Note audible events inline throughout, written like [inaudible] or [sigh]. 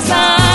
三。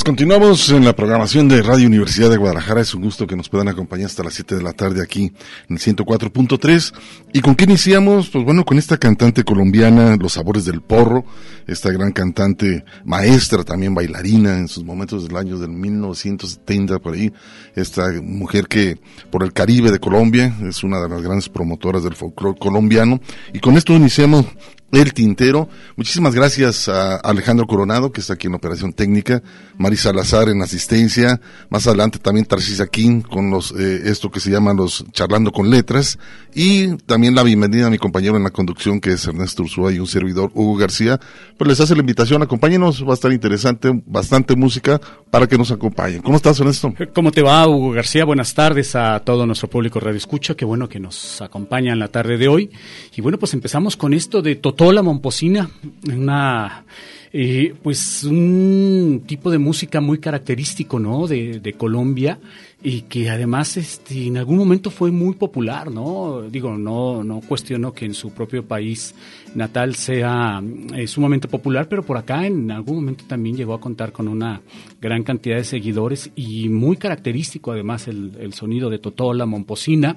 Pues continuamos en la programación de Radio Universidad de Guadalajara. Es un gusto que nos puedan acompañar hasta las 7 de la tarde aquí en el 104.3. ¿Y con qué iniciamos? Pues bueno, con esta cantante colombiana, Los Sabores del Porro, esta gran cantante, maestra, también bailarina en sus momentos del año del 1970 por ahí. Esta mujer que por el Caribe de Colombia es una de las grandes promotoras del folclore colombiano. Y con esto iniciamos el Tintero. Muchísimas gracias a Alejandro Coronado, que está aquí en Operación Técnica, Mari Salazar en asistencia, más adelante también Tarcisa King con los, eh, esto que se llama los Charlando con Letras, y también la bienvenida a mi compañero en la conducción, que es Ernesto Ursúa, y un servidor, Hugo García. Pues les hace la invitación, acompáñenos, va a estar interesante, bastante música para que nos acompañen. ¿Cómo estás, Ernesto? ¿Cómo te va, Hugo García? Buenas tardes a todo nuestro público Radio Escucha, qué bueno que nos acompaña en la tarde de hoy. Y bueno, pues empezamos con esto de Totola Momposina, una eh, pues un tipo de música muy característico, ¿no? De, Colombia y que además este, en algún momento fue muy popular, ¿no? Digo, no, no cuestiono que en su propio país natal sea eh, sumamente popular, pero por acá en algún momento también llegó a contar con una gran cantidad de seguidores y muy característico además el, el sonido de Totola, Momposina,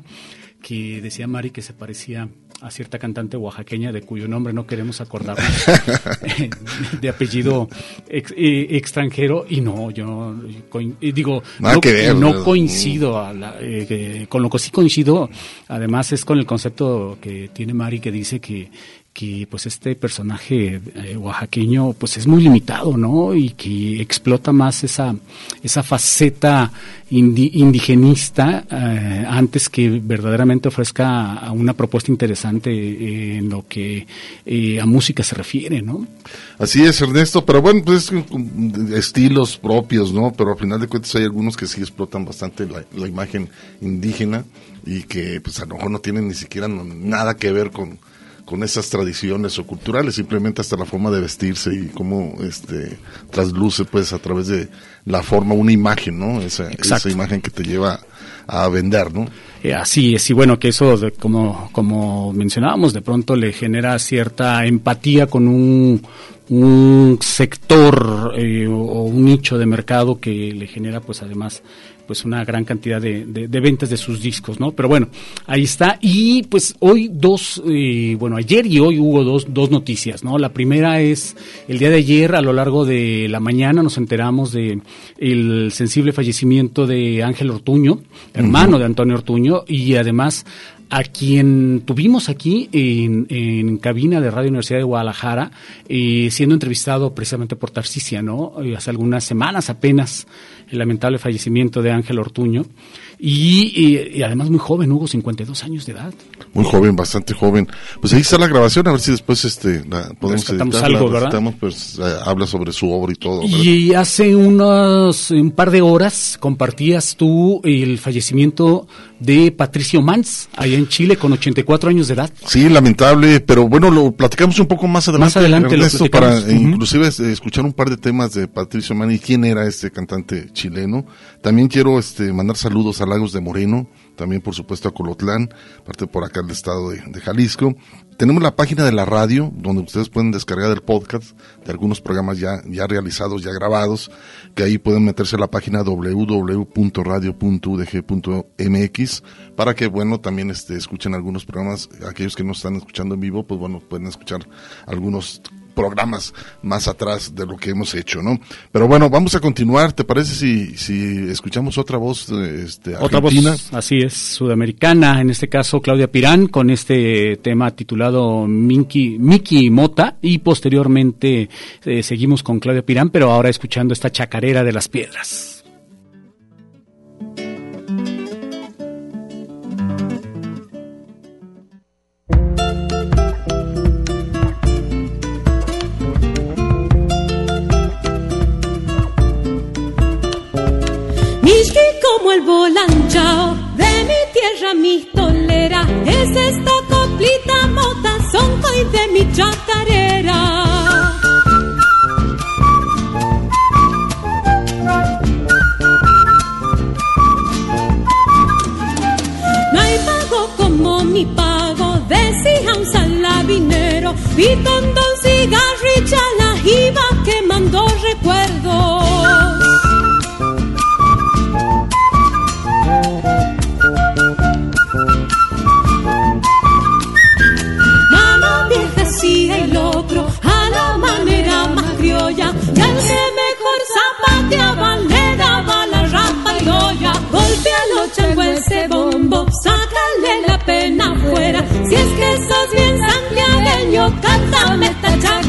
que decía Mari que se parecía a cierta cantante oaxaqueña de cuyo nombre no queremos acordarnos, [laughs] de apellido ex, eh, extranjero, y no, yo digo, no, ver, no, coincido a la, eh, con lo que sí coincido, además es con el concepto que tiene Mari que dice que que pues este personaje eh, oaxaqueño pues es muy limitado, ¿no? Y que explota más esa, esa faceta indigenista eh, antes que verdaderamente ofrezca una propuesta interesante en lo que eh, a música se refiere, ¿no? Así es, Ernesto, pero bueno, pues estilos propios, ¿no? Pero al final de cuentas hay algunos que sí explotan bastante la, la imagen indígena y que pues a lo mejor no tienen ni siquiera nada que ver con con esas tradiciones o culturales, simplemente hasta la forma de vestirse y cómo este trasluce pues a través de la forma una imagen, ¿no? Esa, esa imagen que te lleva a vender, ¿no? Eh, así es, y bueno, que eso, como, como mencionábamos, de pronto le genera cierta empatía con un, un sector eh, o un nicho de mercado que le genera pues además pues una gran cantidad de, de, ventas de sus discos, ¿no? Pero bueno, ahí está. Y pues hoy dos, eh, bueno, ayer y hoy hubo dos, dos noticias, ¿no? La primera es el día de ayer, a lo largo de la mañana, nos enteramos de el sensible fallecimiento de Ángel Ortuño, hermano de Antonio Ortuño, y además a quien tuvimos aquí en, en, cabina de Radio Universidad de Guadalajara, eh, siendo entrevistado precisamente por Tarcisia, ¿no? Eh, hace algunas semanas apenas el lamentable fallecimiento de Ángel Ortuño. Y, además muy joven, Hugo, 52 años de edad. Muy joven, bastante joven. Pues ahí está la grabación, a ver si después este, la podemos editar, algo, ¿verdad? pues eh, habla sobre su obra y todo. Y hace unos, un par de horas compartías tú el fallecimiento de Patricio Mans, allá en Chile, con 84 años de edad. Sí, lamentable, pero bueno, lo platicamos un poco más adelante. Más adelante Ernesto, para inclusive eh, escuchar un par de temas de Patricio Mans y quién era este cantante chileno. También quiero este, mandar saludos a Lagos de Moreno, también por supuesto a Colotlán, parte por acá del estado de, Jalisco. Tenemos la página de la radio, donde ustedes pueden descargar el podcast de algunos programas ya, ya realizados, ya grabados, que ahí pueden meterse a la página www.radio.udg.mx para que, bueno, también este, escuchen algunos programas, aquellos que no están escuchando en vivo, pues bueno, pueden escuchar algunos programas más atrás de lo que hemos hecho, ¿no? Pero bueno, vamos a continuar. ¿Te parece si, si escuchamos otra voz este, Otra voz, así es, sudamericana, en este caso Claudia Pirán, con este tema titulado Miki, Miki Mota, y posteriormente eh, seguimos con Claudia Pirán, pero ahora escuchando esta chacarera de las piedras. El volanchao de mi tierra, mi tolera. Es esta coplita mota, son y de mi chacarera. No hay pago como mi pago, decía un salabinero, y con don cigarrilla la iba quemando recuerdos. Golpea balera, bala, rapa y olla. Golpea lo chango ese bombo, sácale la pena afuera. Si es que sos bien santiagueño, cántame tachar.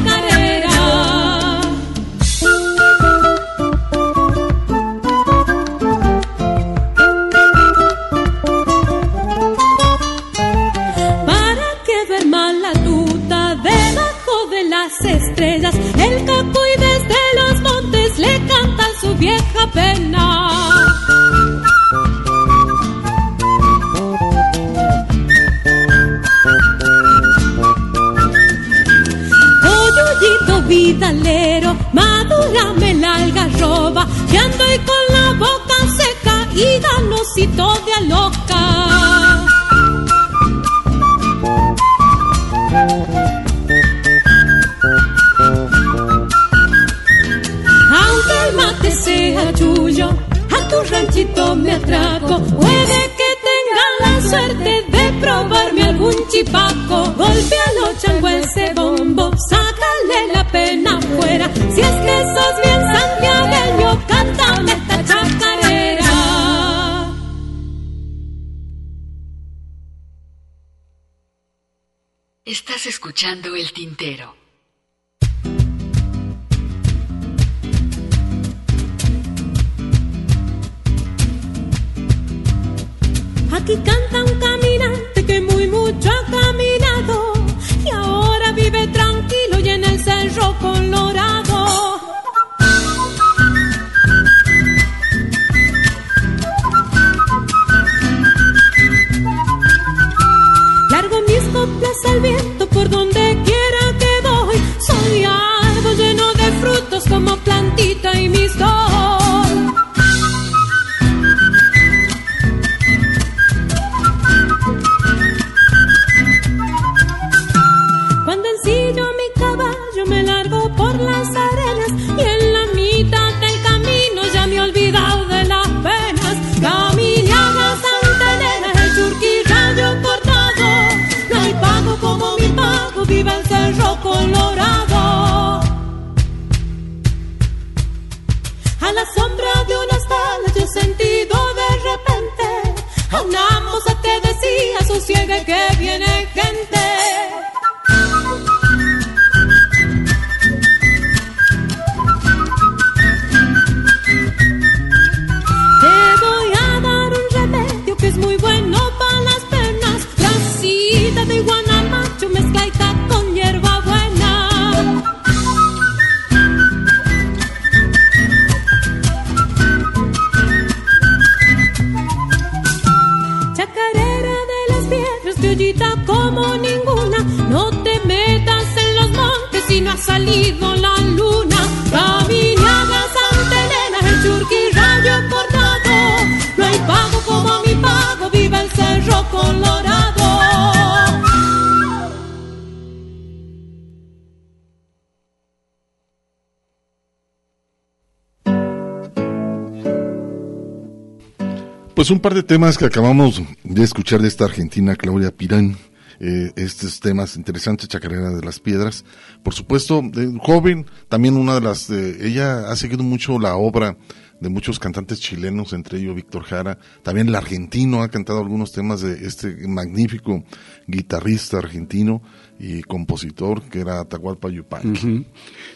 Pues un par de temas que acabamos de escuchar de esta argentina, Claudia Pirán. Eh, estos temas interesantes, Chacarera de las Piedras. Por supuesto, de joven, también una de las, eh, ella ha seguido mucho la obra de muchos cantantes chilenos, entre ellos Víctor Jara. También el argentino ha cantado algunos temas de este magnífico guitarrista argentino y compositor que era Atahualpa Yupanqui.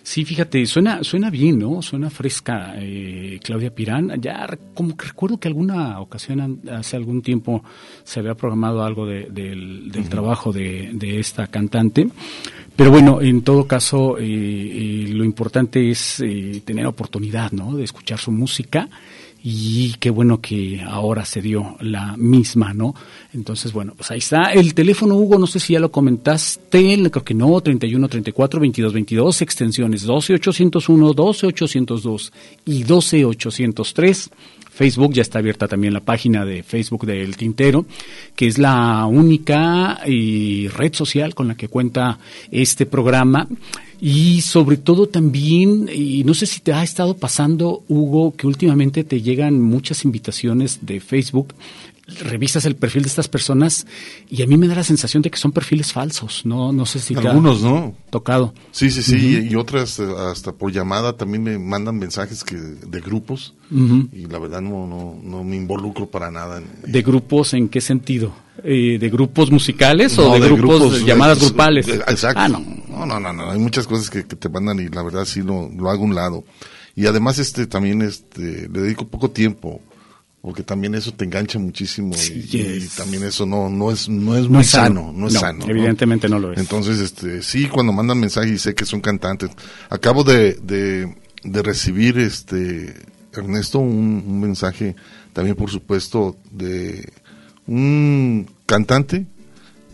Sí, fíjate, suena, suena bien, ¿no? Suena fresca eh, Claudia Pirán. Ya como que recuerdo que alguna ocasión, hace algún tiempo, se había programado algo de- del, del trabajo de, de esta cantante. Pero bueno, en todo caso, eh, eh, lo importante es eh, tener oportunidad, ¿no? De escuchar su música y qué bueno que ahora se dio la misma, ¿no? Entonces, bueno, pues ahí está. El teléfono, Hugo, no sé si ya lo comentaste, creo que no, 31 34 22 22, extensiones 12 801, 12 802 y 12 803. Facebook ya está abierta también la página de Facebook del Tintero, que es la única eh, red social con la que cuenta este programa. Y sobre todo también, y no sé si te ha estado pasando, Hugo, que últimamente te llegan muchas invitaciones de Facebook revisas el perfil de estas personas y a mí me da la sensación de que son perfiles falsos. No, no sé si Algunos, ¿no? tocado. Sí, sí, sí, y otras eh, hasta por llamada también me mandan mensajes que de grupos y la verdad no, no, no me involucro para nada. en- ¿De grupos en qué sentido? Eh, ¿De grupos musicales No, o de, grupos, llamadas grupales? Exacto. Ah, no. no, no, no, no, hay muchas cosas que, que te mandan y la verdad sí lo, lo hago a un lado. Y además este también este le dedico poco tiempo porque también eso te engancha muchísimo y- también eso no no es no es No muy es sano. sano, no es No, sano. ¿no? evidentemente no lo es. Entonces este sí cuando mandan mensajes y sé que son cantantes. Acabo de de, de recibir este Ernesto un, un mensaje también por supuesto de un cantante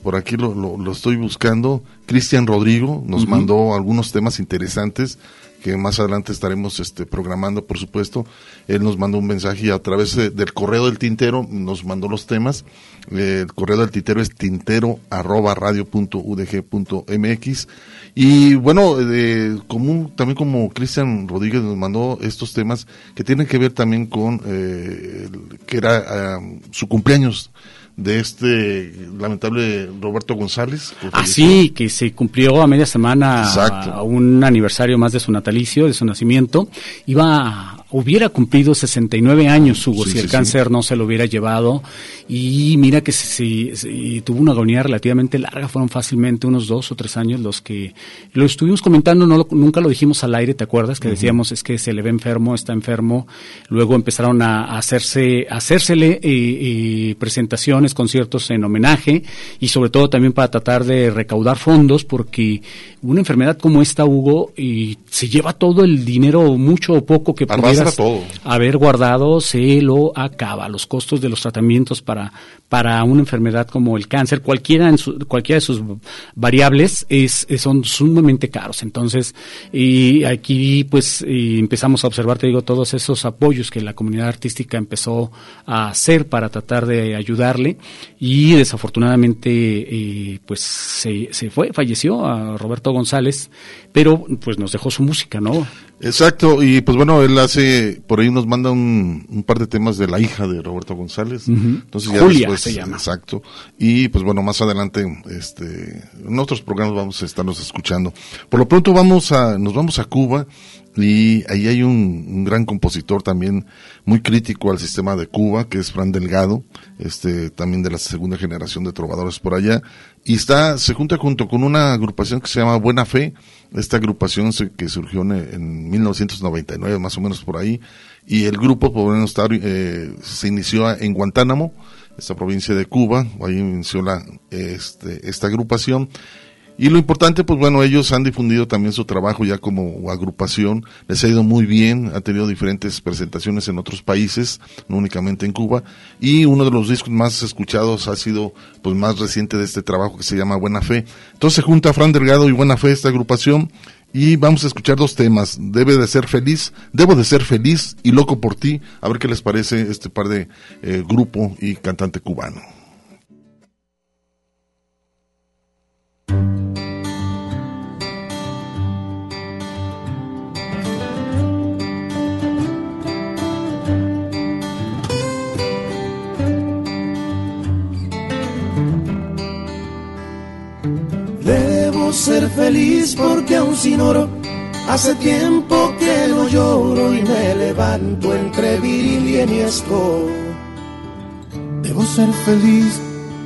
por aquí lo, lo, lo estoy buscando. Cristian Rodrigo nos mandó algunos temas interesantes que más adelante estaremos este, programando, por supuesto. Él nos mandó un mensaje y a través de- del correo del tintero nos mandó los temas. Eh, el correo del tintero es tintero arroba radio punto udg punto mx. Y bueno, eh, como, también como Cristian Rodríguez nos mandó estos temas que tienen que ver también con eh, que era ah, su cumpleaños de este lamentable Roberto González. que. Así que se cumplió a media semana a un aniversario más de su natalicio, de su nacimiento. Iba, hubiera cumplido 69 años, Hugo, Sí, si el sí, cáncer no se lo hubiera llevado. Y mira que si, si- tuvo una agonía relativamente larga, fueron fácilmente unos dos o tres años los que lo estuvimos comentando, no lo- nunca lo dijimos al aire, ¿te acuerdas? Que decíamos es que se le ve enfermo, está enfermo. Luego empezaron a, hacerse, a hacérsele eh, eh, presentaciones, conciertos en homenaje y sobre todo también para tratar de recaudar fondos porque una enfermedad como esta, Hugo, y se lleva todo el dinero, mucho o poco que Arrastra todo. haber guardado, se lo acaba. Los costos de los tratamientos para, para una enfermedad como el cáncer, cualquiera, en su- cualquiera de sus variables, es, es- son sumamente caros. Entonces, y aquí pues y empezamos a observar, te digo, todos esos apoyos que la comunidad artística empezó a hacer para tratar de ayudarle y desafortunadamente eh, pues se, se fue, falleció a Roberto González, pero pues nos dejó su música, ¿no? Exacto, y pues bueno, él hace, por ahí nos manda un, un par de temas de la hija de Roberto González. Entonces ya Julia después, se llama. Exacto. Y pues bueno, más adelante, este, en otros programas vamos a estarnos escuchando. Por lo pronto vamos a, nos vamos a Cuba y ahí hay un, un gran compositor también muy crítico al sistema de Cuba, que es Fran Delgado, este, también de la segunda generación de trovadores por allá. Y está, se junta junto con una agrupación que se llama Buena Fe, esta agrupación se- que surgió en, en 1999, más o menos por ahí, y el grupo, por estar, eh, se inició en Guantánamo, esta provincia de Cuba, ahí inició la, este, esta agrupación, y lo importante, pues bueno, ellos han difundido también su trabajo ya como agrupación, les ha ido muy bien, ha tenido diferentes presentaciones en otros países, no únicamente en Cuba, y uno de los discos más escuchados ha sido, pues más reciente de este trabajo que se llama Buena Fe. Entonces se junta Fran Delgado y Buena Fe esta agrupación, y vamos a escuchar dos temas, Debe de ser feliz, Debo de ser feliz y Loco por ti, a ver qué les parece este par de eh, grupo y cantante cubano. Feliz porque aún sin oro hace tiempo que no lloro y me levanto entre viril y enhiesco. Debo ser feliz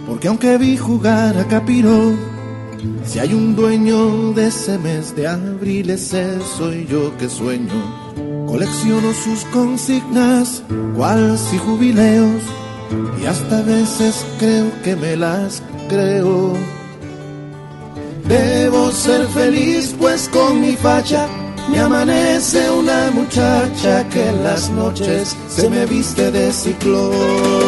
porque aunque vi jugar a Capiro, si hay un dueño de ese mes de abril ese soy yo que sueño. Colecciono sus consignas, cual si jubileos, y hasta veces creo que me las creo. Debo ser feliz pues con mi facha me amanece una muchacha que en las noches se me viste de ciclón.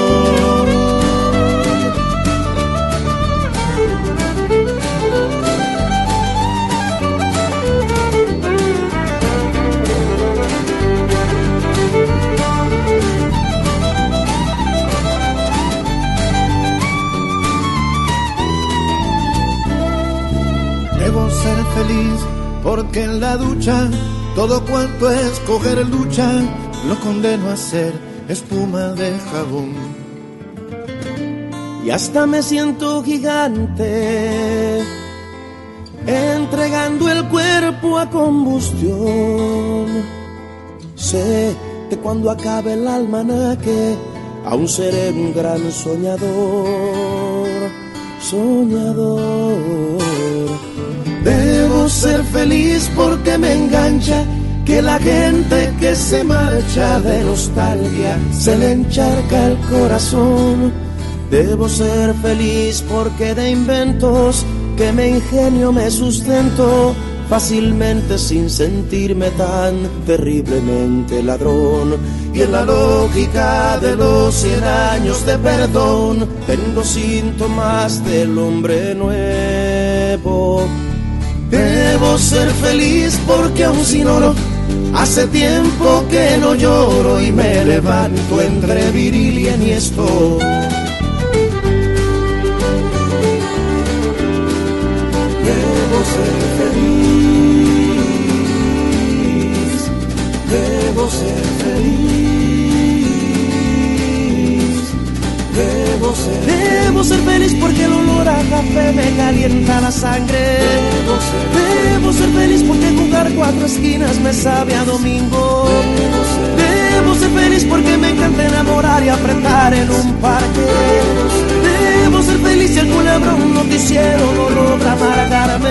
Porque en la ducha todo cuanto es coger lucha lo condeno a ser espuma de jabón. y hasta me siento gigante, entregando el cuerpo a combustión. Sé que cuando acabe el almanaque, aún seré un gran soñador, soñador. Debo ser feliz porque me engancha que la gente que se marcha de nostalgia se le encharca el corazón. Debo ser feliz porque de inventos que me ingenio me sustento fácilmente sin sentirme tan terriblemente ladrón. Y en la lógica de los cien años de perdón tengo síntomas del hombre nuevo. Debo ser feliz porque aún sin oro hace tiempo que no lloro y me levanto entre viril y esto. Debo ser feliz, debo ser feliz, debo ser, feliz porque el olor a café me calienta la sangre. Debo ser, feliz porque jugar cuatro esquinas me sabe a domingo. Debo ser, feliz porque me encanta enamorar y apretar en un parque. Feliz si el culebro un noticiero no logra amargarme.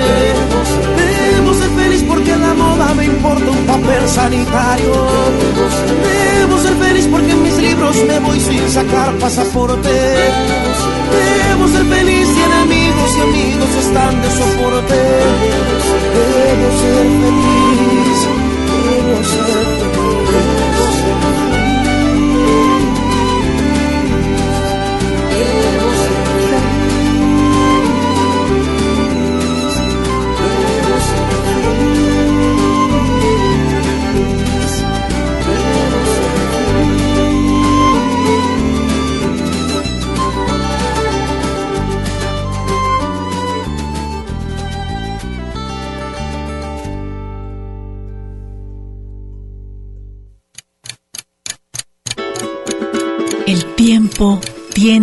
Debo ser feliz porque la moda me importa un papel sanitario. Debo ser feliz porque en mis libros me voy sin sacar pasaporte. Debo ser feliz si enemigos y amigos están de soporte. Debo ser feliz,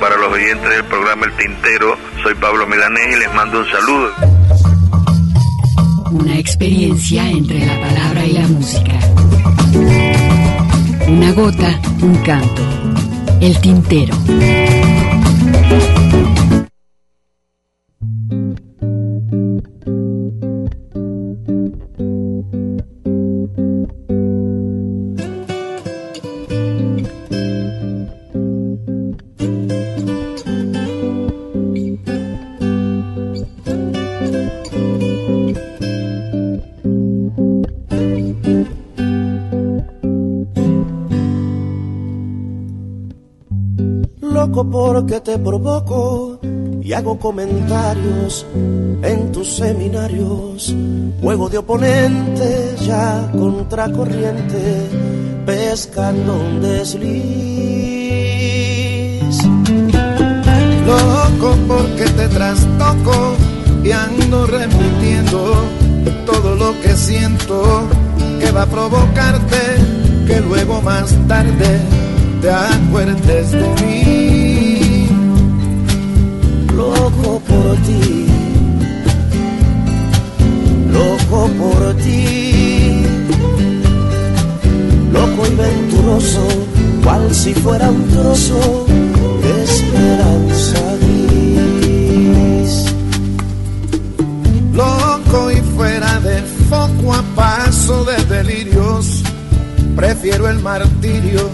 Para los oyentes del programa El Tintero, soy Pablo Milanés y les mando un saludo. Una experiencia entre la palabra y la música. Una gota, un canto. El tintero. Provoco y hago comentarios en tus seminarios. Juego de oponente ya contracorriente, pescando un desliz. Loco porque te trastoco y ando repitiendo todo lo que siento que va a provocarte que luego más tarde te acuerdes de mí loco por ti, loco por ti, loco y venturoso, cual si fuera un trozo de esperanza gris. Loco y fuera de foco a paso de delirios, prefiero el martirio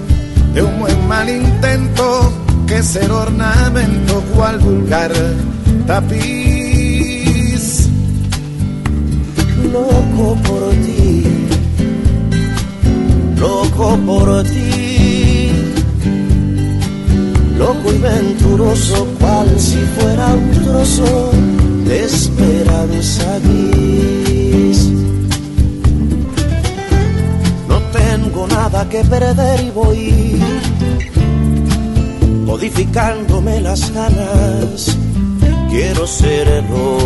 de un buen mal intento que ser ornamento cual vulgar tapiz. Loco por ti, loco por ti, loco y venturoso cual si fuera un trozo de esperanza gris. No tengo nada que perder y voy modificándome las ganas. Quiero ser lo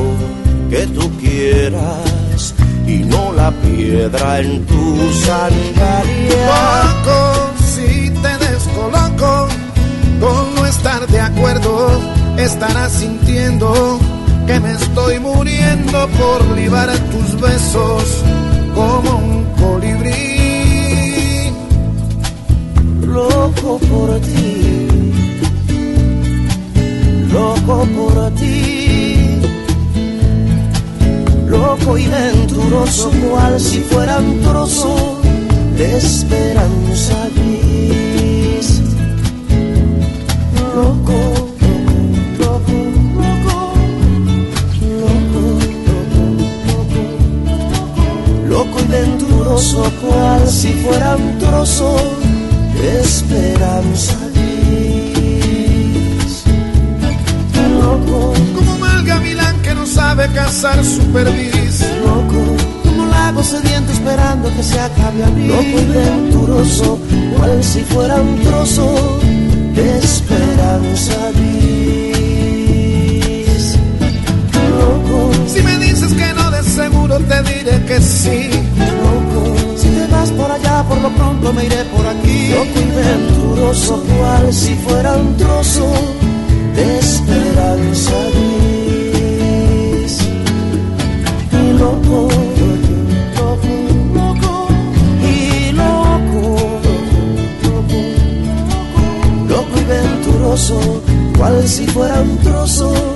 que tú quieras y no la piedra en tu sandalia. Poco si te descoloco con no estar de acuerdo, estarás sintiendo que me estoy muriendo por libar tus besos como un colibrí. Loco por ti, loco por ti, loco y venturoso cual si fuera un trozo de esperanza gris. Loco, venturoso cual si fuera un trozo de esperanza sabe cazar su perdiz. loco, como un lago sediento esperando que se acabe a mí. Loco y venturoso, cual si fuera un trozo de esperanza gris. Loco, Si me dices que no, de seguro te diré que sí. loco, si te vas por allá, por lo pronto me iré por aquí. Loco y venturoso, cual si fuera un trozo de esperanza gris. Si fuera un trozo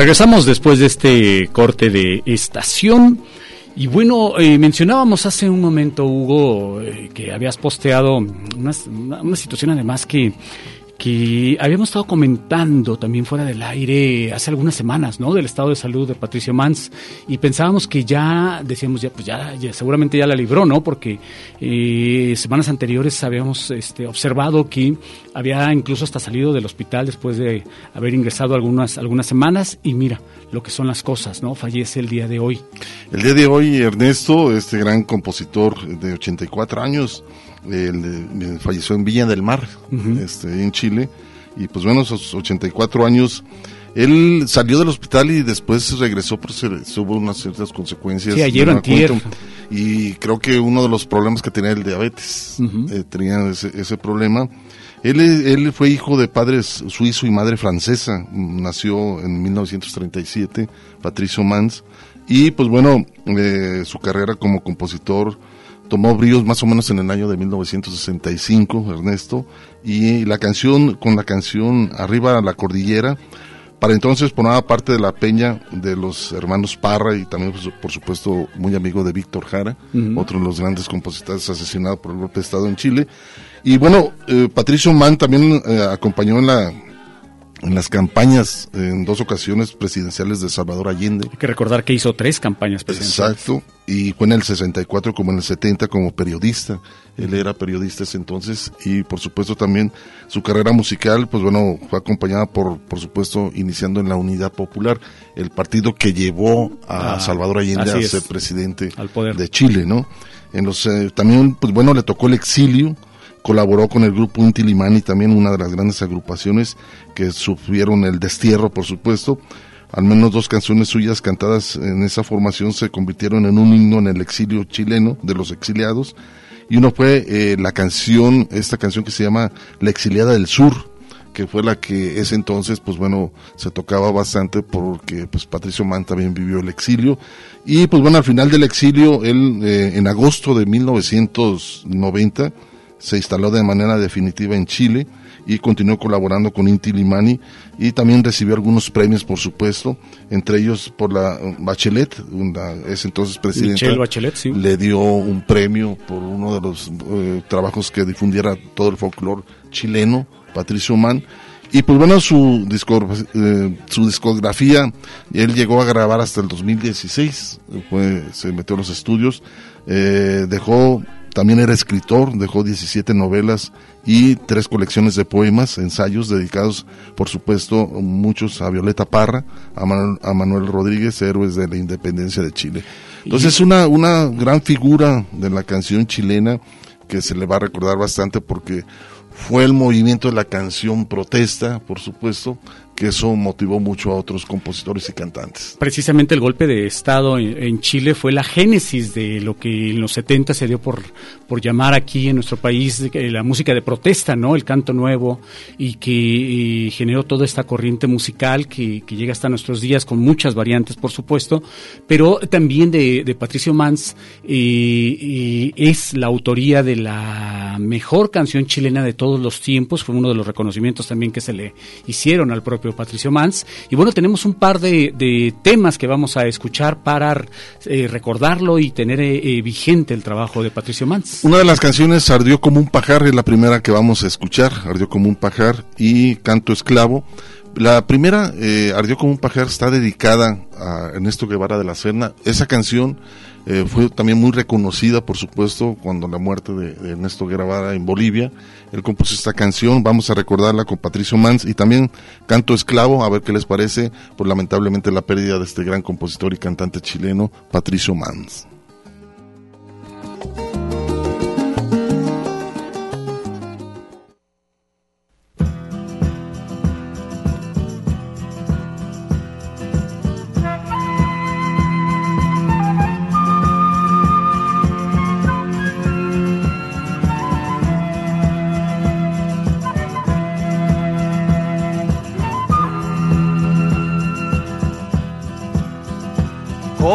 Regresamos después de este corte de estación. Y bueno, eh, mencionábamos hace un momento, Hugo, eh, que habías posteado una situación además que, que habíamos estado comentando también fuera del aire hace algunas semanas, ¿no? Del estado de salud de Patricio Mans. Y pensábamos que ya, decíamos, ya, pues ya, seguramente ya la libró, ¿no? Porque eh, semanas anteriores habíamos este, observado que había incluso hasta salido del hospital después de haber ingresado algunas, algunas semanas. Y mira lo que son las cosas, ¿no? Fallece el día de hoy. El día de hoy, Ernesto, este gran compositor de 84 años, él, falleció en Villa del Mar, este, en Chile, y pues bueno, esos 84 años, él salió del hospital y después regresó, pero se, tuvo unas ciertas consecuencias. Sí, ayer antier. cuenta. Y creo que uno de los problemas que tenía el diabetes, eh, tenía ese, ese problema. Él, él fue hijo de padres suizo y madre francesa, nació en 1937, Patricio Mans, y pues bueno, eh, su carrera como compositor tomó bríos más o menos en el año de 1965, Ernesto, y la canción, con la canción Arriba a la Cordillera, para entonces formaba parte de la peña de los hermanos Parra y también, pues, por supuesto, muy amigo de Víctor Jara, otro de los grandes compositores asesinados por el golpe de Estado en Chile. Y bueno, eh, Patricio Mann también eh, acompañó en la en las campañas en dos ocasiones presidenciales de Salvador Allende. Hay que recordar que hizo tres campañas presidenciales. Exacto, y fue en el 64 como en el 70 como periodista. Él era periodista ese entonces y por supuesto también su carrera musical, pues bueno, fue acompañada por, por supuesto, iniciando en la Unidad Popular, el partido que llevó a ah, Salvador Allende a ser presidente de Chile, ¿no? En los, eh, también, pues bueno, le tocó el exilio, colaboró con el grupo Inti Limani, también una de las grandes agrupaciones que sufrieron el destierro, por supuesto. Al menos dos canciones suyas cantadas en esa formación se convirtieron en un himno en el exilio chileno de los exiliados. Y uno fue eh, la canción, esta canción que se llama La exiliada del sur, que fue la que ese entonces, pues bueno, se tocaba bastante porque pues Patricio Mann también vivió el exilio. Y pues bueno, al final del exilio, él eh, en agosto de 1990 se instaló de manera definitiva en Chile y continuó colaborando con Inti Limani y también recibió algunos premios, por supuesto, entre ellos por la uh, Bachelet, una, ese entonces presidente, Bachelet, sí. le dio un premio por uno de los uh, trabajos que difundiera todo el folclore chileno, Patricio Mann. Y pues bueno, su, discografía, eh, su discografía, él llegó a grabar hasta el 2016, fue, se metió a los estudios, eh, dejó también era escritor, dejó 17 novelas y tres colecciones de poemas, ensayos dedicados, por supuesto, muchos a Violeta Parra, a Manuel, Rodríguez, héroes de la independencia de Chile. Entonces, es una, una gran figura de la canción chilena que se le va a recordar bastante porque fue el movimiento de la canción protesta, por supuesto, que eso motivó mucho a otros compositores y cantantes. Precisamente el golpe de Estado en, Chile fue la génesis de lo que en los 70 se dio por, por llamar aquí en nuestro país la música de protesta, ¿no? El canto nuevo y que generó toda esta corriente musical que, llega hasta nuestros días con muchas variantes, por supuesto, pero también de, Patricio Mans es la autoría de la mejor canción chilena de todos los tiempos, fue uno de los reconocimientos también que se le hicieron al propio Patricio Mans. Y bueno, tenemos un par de, temas que vamos a escuchar para eh, recordarlo y tener eh, eh, vigente el trabajo de Patricio Mans. Una de las canciones, Ardió como un pajar, es la primera que vamos a escuchar, Ardió como un pajar y Canto Esclavo. La primera, Ardió como un pajar, está dedicada a Ernesto Guevara de la Serna. Esa canción eh, fue también muy reconocida, por supuesto, cuando la muerte de, Ernesto Guevara en Bolivia. Él compuso esta canción, vamos a recordarla con Patricio Mans y también Canto Esclavo, a ver qué les parece, por lamentablemente la pérdida de este gran compositor y cantante chileno, Patricio Mans.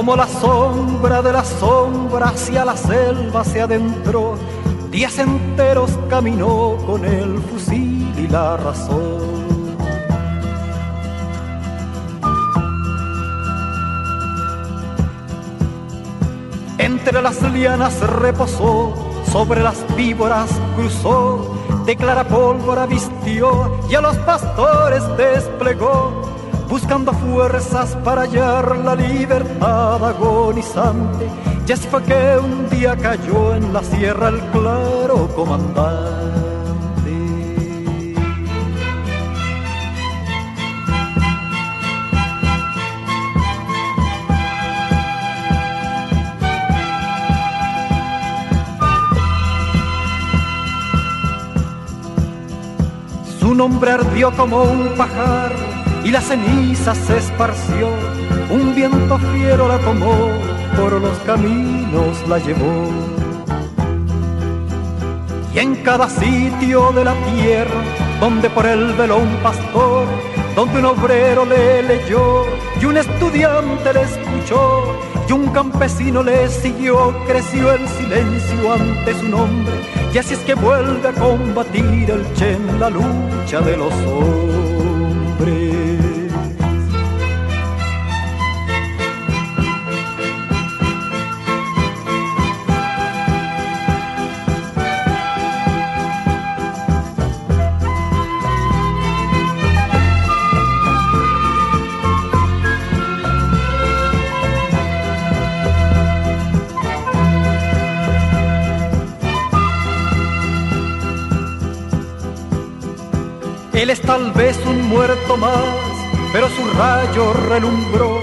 Como la sombra de la sombra hacia la selva se adentró, días enteros caminó con el fusil y la razón. Entre las lianas reposó, sobre las víboras cruzó, de clara pólvora vistió y a los pastores desplegó buscando fuerzas para hallar la libertad agonizante. Y así fue que un día cayó en la sierra el claro comandante. Su nombre ardió como un pajar y la ceniza se esparció, un viento fiero la tomó, por los caminos la llevó. Y en cada sitio de la tierra, donde por él veló un pastor, donde un obrero le leyó y un estudiante le escuchó y un campesino le siguió, creció el silencio ante su nombre y así es que vuelve a combatir el Che en la lucha de los hombres. Tal vez un muerto más, pero su rayo relumbró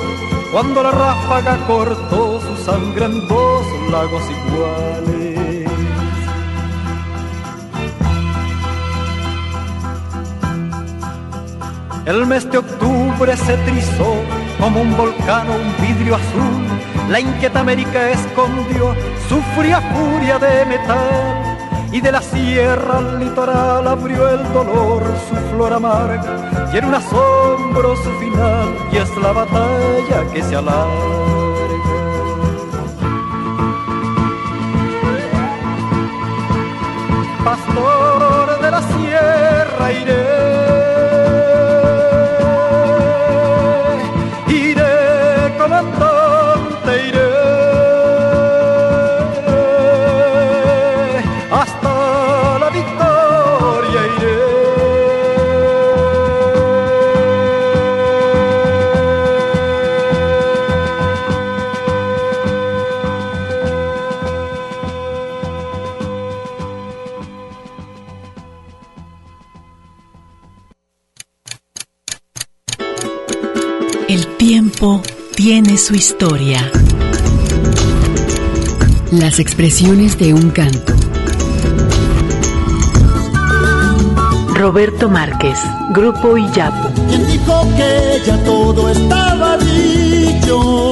cuando la ráfaga cortó su sangre en dos lagos iguales. El mes de octubre se trizó como un volcán o un vidrio azul. La inquieta América escondió su fría furia de metal. Y de la sierra al litoral abrió el dolor su flor amarga. En un asombro su final, y es la batalla que se alarga. Pastor de la sierra iré tiene su historia. Las expresiones de un canto. Roberto Márquez, Grupo Iyapu. Quien dijo que ya todo estaba dicho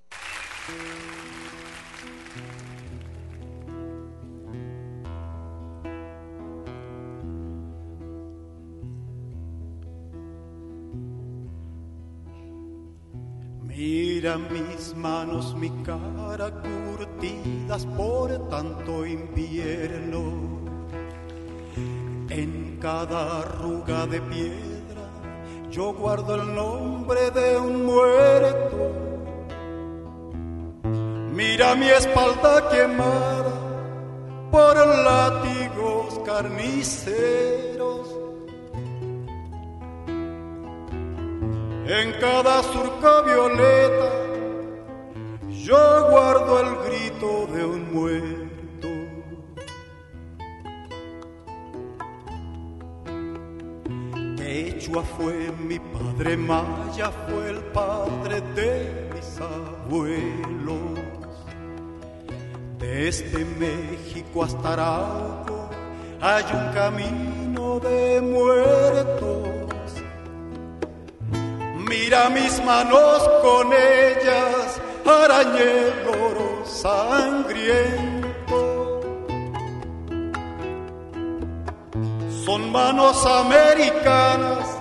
Cada arruga de piedra yo guardo el nombre de un muerto. Mira mi espalda quemada por látigos carniceros En cada surco violeta yo guardo el grito de un muerto. Fue mi padre, Maya fue el padre de mis abuelos. Desde México hasta Arauco hay un camino de muertos Mira mis manos con ellas, arañé el oro sangriento. Son manos americanas,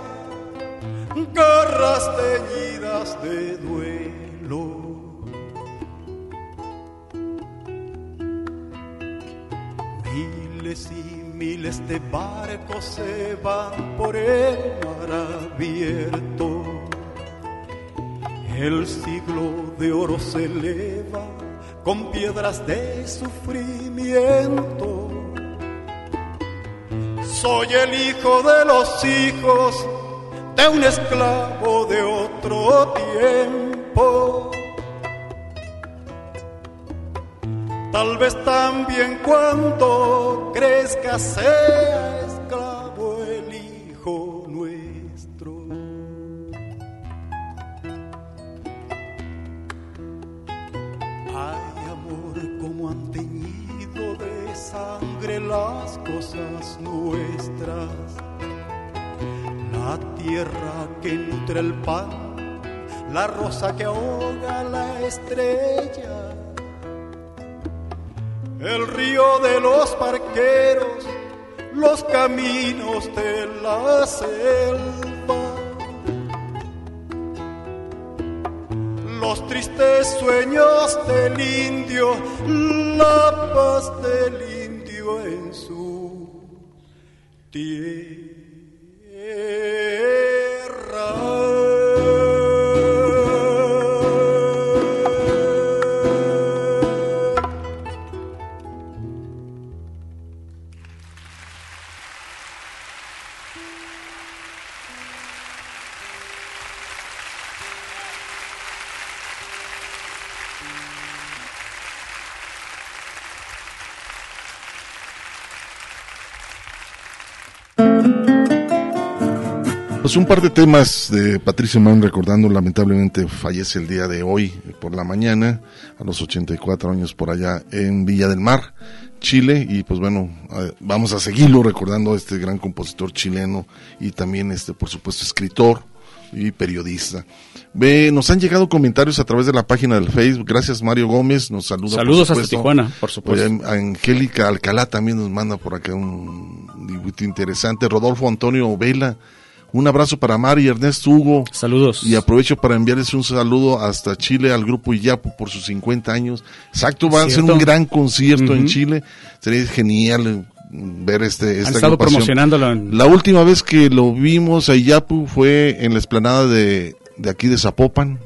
garras teñidas de duelo. Miles y miles de barcos se van por el mar abierto el siglo de oro se eleva con piedras de sufrimiento. Soy el hijo de los hijos de un esclavo de otro tiempo. Tal vez también cuando crezca sea esclavo el hijo sangre las cosas nuestras. La tierra que nutre el pan, la rosa que ahoga la estrella, el río de los parqueros, los caminos de la selva. Los tristes sueños del indio, la paz del indio en su tierra. Errar. Pues un par de temas de Patricio Mann recordando, lamentablemente fallece el día de hoy por la mañana, a los 84 años por allá en Villa del Mar, Chile, y pues bueno, vamos a seguirlo recordando a este gran compositor chileno y también este, por supuesto, escritor y periodista. Ve, nos han llegado comentarios a través de la página del Facebook. Gracias Mario Gómez, nos saluda. Saludos hasta Tijuana, por supuesto. Angélica Alcalá también nos manda por acá un dibujo interesante. Rodolfo Antonio Vela un abrazo para Mari y Ernesto Hugo. Saludos. Y aprovecho para enviarles un saludo hasta Chile al grupo Iyapu por sus 50 años. Exacto, van a hacer un gran concierto en Chile. Sería genial eh, ver este esta Han estado promocionándolo. La última vez que lo vimos a Iyapu fue en la explanada de, de aquí de Zapopan.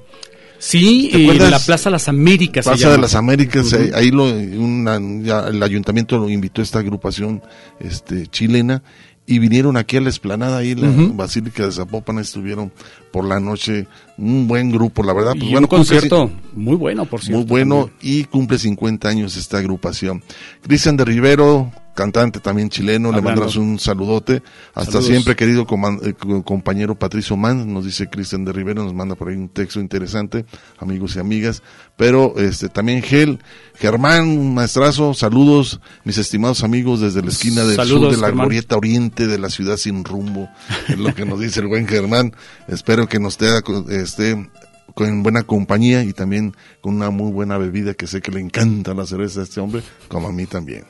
Sí, en la Plaza Las Américas. Plaza de las Américas, ahí, lo, el ayuntamiento lo invitó a esta agrupación este, chilena y vinieron aquí a la esplanada ahí la Basílica de Zapopan estuvieron por la noche un buen grupo la verdad pues, bueno, un concierto muy bueno por cierto muy bueno y cumple 50 años esta agrupación. Cristian de Rivero cantante también chileno, le mandas un saludote. Hasta siempre, querido eh, compañero Patricio Mann, nos dice Cristian de Rivera, nos manda por ahí un texto interesante, amigos y amigas. Pero este también Gel, Germán Maestrazo, saludos, mis estimados amigos desde la esquina del sur de la glorieta oriente de la ciudad sin rumbo, es lo que nos dice el buen Germán. Espero que nos esté con buena compañía y también con una muy buena bebida que sé que le encanta la cerveza a este hombre, como a mí también.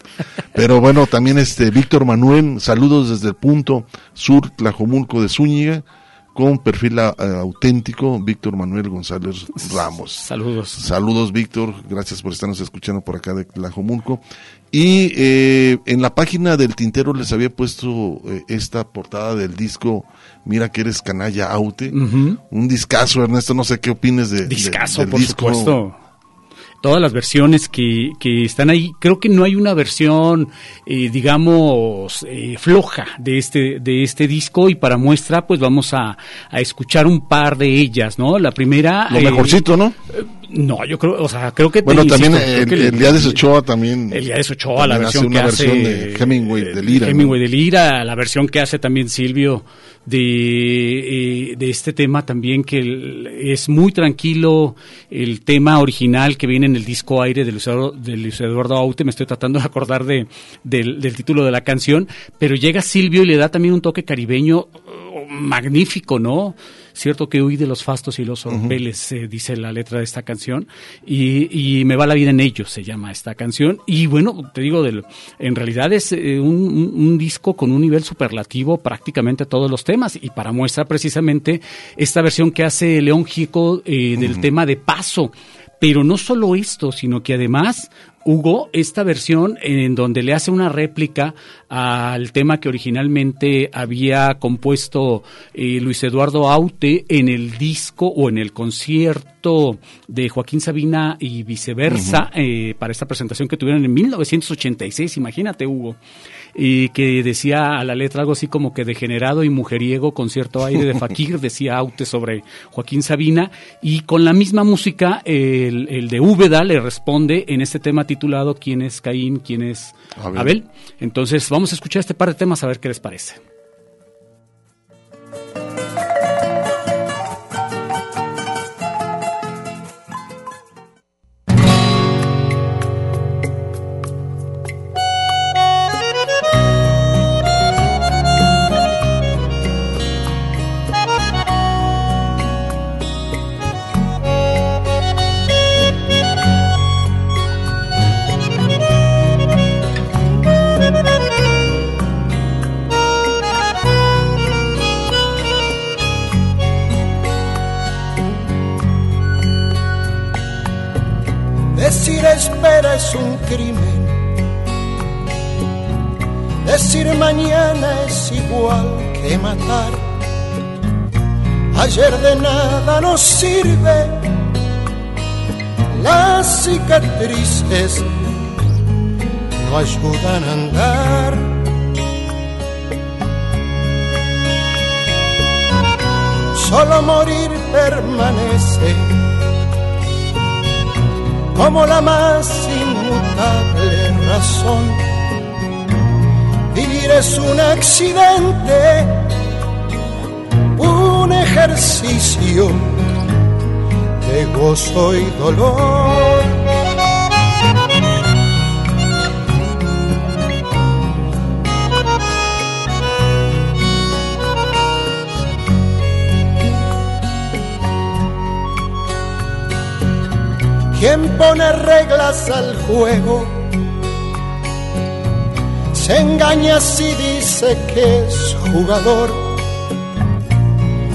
Pero bueno, también este Víctor Manuel, saludos desde el punto sur Tlajomulco de Zúñiga, con perfil eh, auténtico, Víctor Manuel González Ramos. Saludos. Saludos, Víctor. Gracias por estarnos escuchando por acá de Tlajomulco. Y eh, en la página del Tintero les había puesto eh, esta portada del disco Mira que eres canalla Aute. Un discazo, Ernesto. No sé qué opines de, discazo, por supuesto todas las versiones que, que, están ahí. Creo que no hay una versión, eh, digamos, eh, floja de este, de este disco y para muestra, pues vamos a, a escuchar un par de ellas, ¿no? La primera... Lo mejorcito, ¿no? No, yo creo, o sea, creo que... Bueno, también el, día de Ochoa también... El día de Ochoa, la versión que hace... de Hemingway de Lira. Hemingway de Lira, la versión que hace también Silvio de, eh, de este tema también, que es muy tranquilo, el tema original que viene en el disco Aire de Luis, de Luis Eduardo Aute, me estoy tratando de acordar de, del, del título de la canción, pero llega Silvio y le da también un toque caribeño oh, magnífico, ¿no? Cierto que huí de los fastos y los orbeles, dice la letra de esta canción, y, y, Me va la vida en ellos, se llama esta canción. Y bueno, te digo, del, en realidad es eh, un, un, disco con un nivel superlativo prácticamente todos los temas, y para muestra precisamente esta versión que hace León Gico eh, del tema de Paso. Pero no solo esto, sino que además Hugo, esta versión en donde le hace una réplica al tema que originalmente había compuesto eh, Luis Eduardo Aute en el disco o en el concierto de Joaquín Sabina y viceversa eh, para esta presentación que tuvieron en 1986, imagínate Hugo y que decía a la letra algo así como que degenerado y mujeriego con cierto aire de [laughs] fakir, decía Aute sobre Joaquín Sabina, y con la misma música el, el de Úbeda le responde en este tema titulado ¿Quién es Caín? ¿Quién es Abel? Entonces vamos a escuchar este par de temas a ver qué les parece. Igual que matar. Ayer de nada nos sirve. Las cicatrices no ayudan a andar. Solo morir permanece como la más inmutable razón. Es un accidente, un ejercicio de gozo y dolor. ¿Quién pone reglas al juego? Se engaña si dice que es jugador.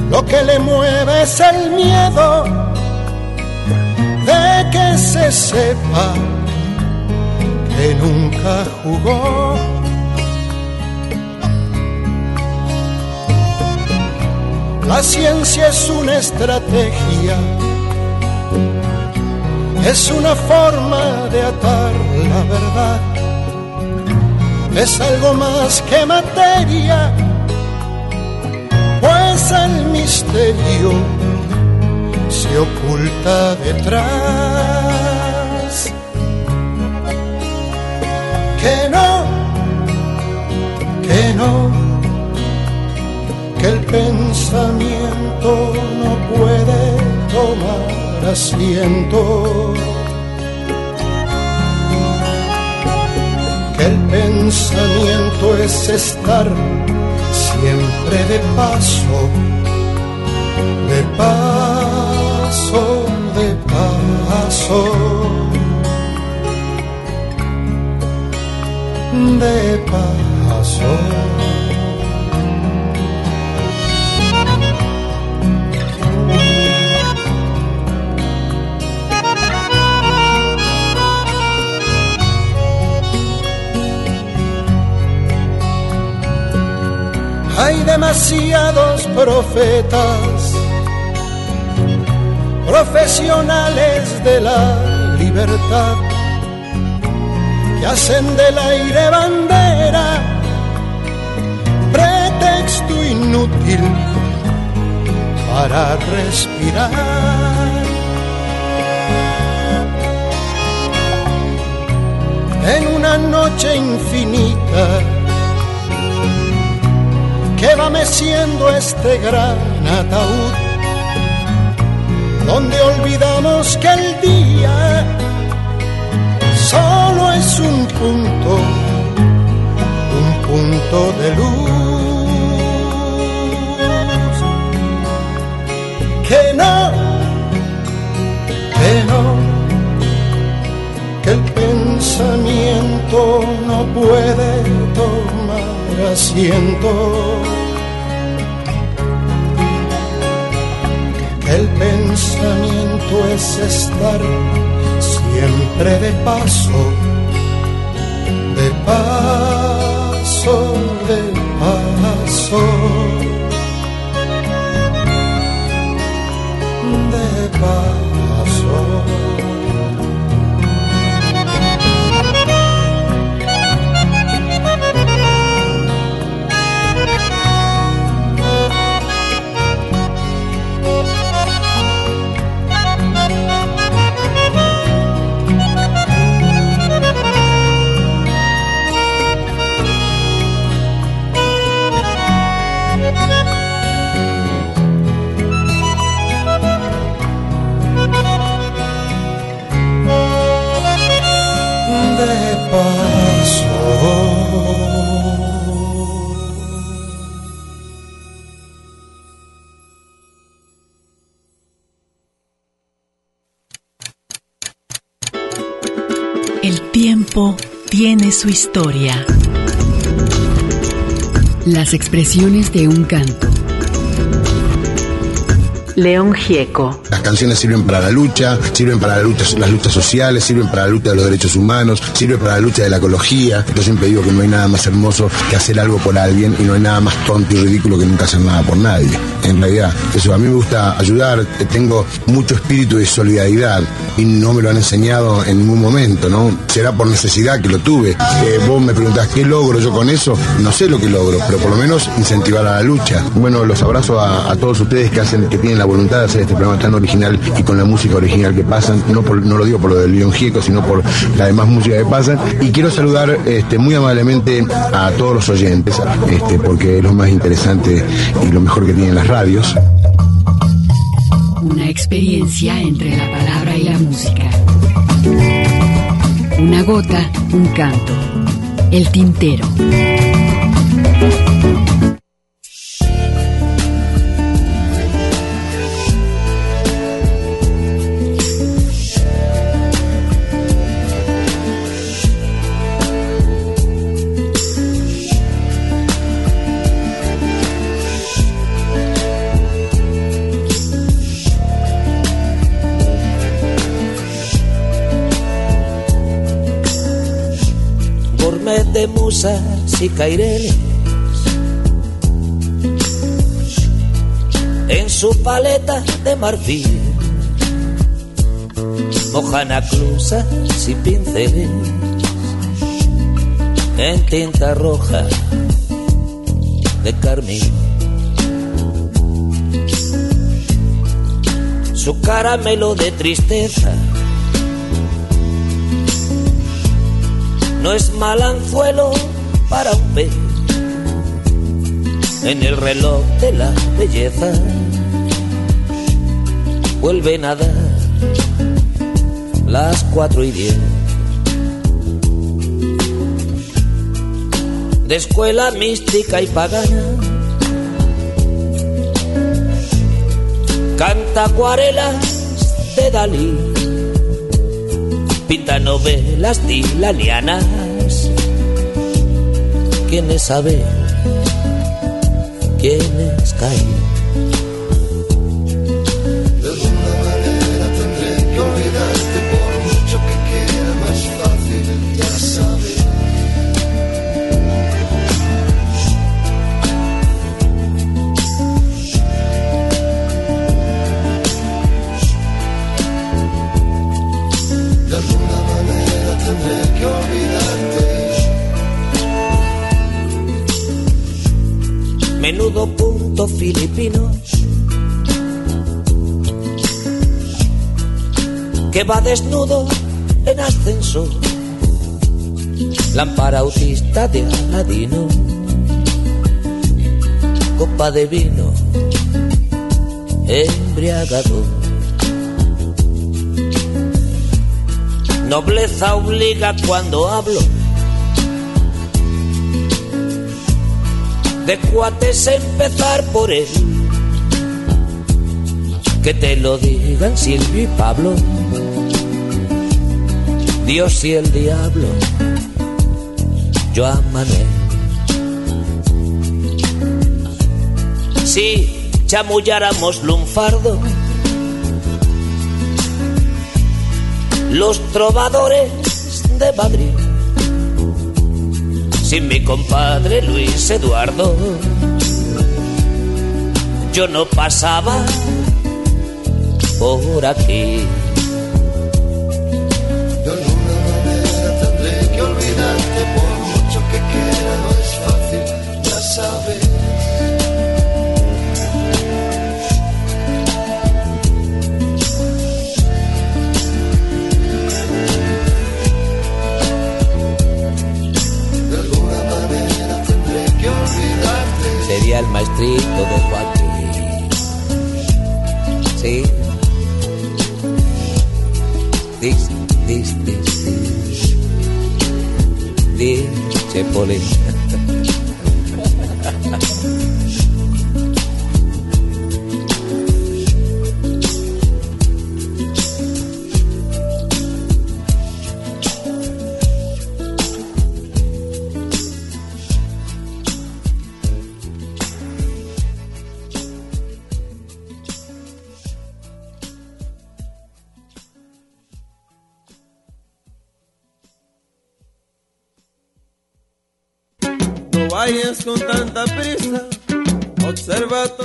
Lo que le mueve es el miedo de que se sepa que nunca jugó. La ciencia es una estrategia es una forma de atar la verdad. Es algo más que materia, pues el misterio se oculta detrás. Que no, que no, que el pensamiento no puede tomar asiento. El pensamiento es estar siempre de paso, de paso, de paso. De paso. Hay demasiados profetas, profesionales de la libertad, que hacen del aire bandera, pretexto inútil para respirar. En una noche infinita, que va meciendo este gran ataúd, donde olvidamos que el día solo es un punto, un punto de luz. Que no, que no, que el pensamiento no puede tomar asiento. El pensamiento es estar siempre de paso, de paso, de paso, de paso. Tiene su historia. Las expresiones de un canto. León Gieco. Las canciones sirven para la lucha, sirven para la lucha, las luchas sociales, sirven para la lucha de los derechos humanos, sirven para la lucha de la ecología. Yo siempre digo que no hay nada más hermoso que hacer algo por alguien y no hay nada más tonto y ridículo que nunca hacer nada por nadie. En realidad, eso a mí me gusta ayudar, tengo mucho espíritu de solidaridad y no me lo han enseñado en ningún momento, ¿no? Será por necesidad que lo tuve. Eh, vos me preguntás, ¿qué logro yo con eso? No sé lo que logro, pero por lo menos incentivar a la lucha. Bueno, los abrazo a, todos ustedes que hacen, que tienen la voluntad de hacer este programa tan original y con la música original que pasan, no, no lo digo por lo del León Gieco, sino por la demás música que pasan. Y quiero saludar este, muy amablemente a todos los oyentes, este, porque es lo más interesante y lo mejor que tienen las radios. Una experiencia entre la palabra y la música. Una gota, un canto. El tintero. Musas y caireles. En su paleta de marfil, mojana cruzas y pinceles. En tinta roja de carmín. Su caramelo de tristeza no es mal anzuelo para un pez. En el reloj de la belleza vuelven a dar las cuatro y diez. De escuela mística y pagana canta acuarelas de Dalí pinta novelas dilanianas. ¿Quiénes saben? ¿Quiénes caen? menudo punto filipino. Que va desnudo en ascenso, lámpara autista de Aladino, copa de vino, embriagado. Nobleza obliga cuando hablo de cuates empezar por él. Que te lo digan Silvio y Pablo, Dios y el diablo, yo amaré. Si chamulláramos lunfardo, los trovadores de Madrid sin mi compadre Luis Eduardo. Yo no pasaba por aquí. El maestrito de Joaquín. Sí. Dis, dis, dis, dis.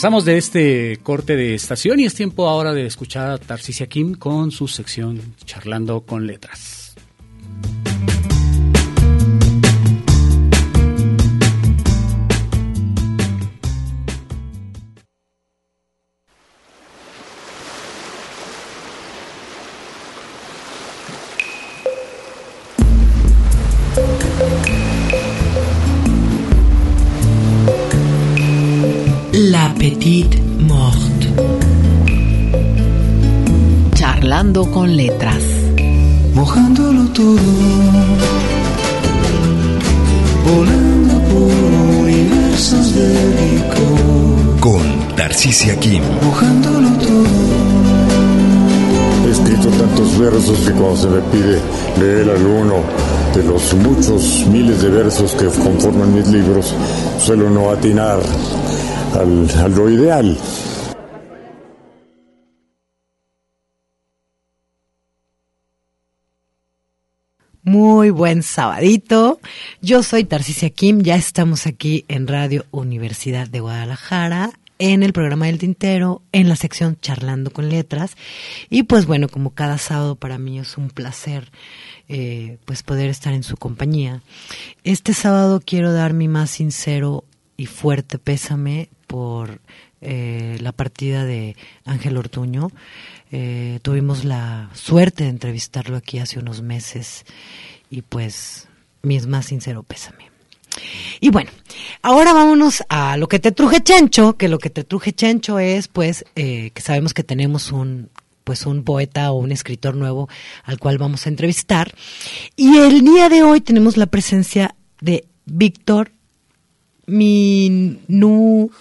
Regresamos de este corte de estación y es tiempo ahora de escuchar a Tarcisia Kim con su sección Charlando con Letras. Con letras. mojándolo todo, volando por universos de licor, Con Tarcisia Kim. mojándolo todo. He escrito tantos versos que cuando se me pide leer alguno de los muchos miles de versos que conforman mis libros, suelo no atinar al, a lo ideal. Muy buen sabadito. Yo soy Tarcisia Kim, ya estamos aquí en Radio Universidad de Guadalajara, en el programa del Tintero, en la sección Charlando con Letras. Y pues bueno, como cada sábado para mí es un placer eh, pues poder estar en su compañía. Este sábado quiero dar mi más sincero y fuerte pésame por eh, la partida de Ángel Ortuño. Eh, tuvimos la suerte de entrevistarlo aquí hace unos meses y pues mi más sincero pésame. Y bueno, ahora vámonos a lo que te truje Chencho, que lo que te truje Chencho es pues eh, que sabemos que tenemos un pues un poeta o un escritor nuevo al cual vamos a entrevistar. Y el día de hoy tenemos la presencia de Víctor Minuta,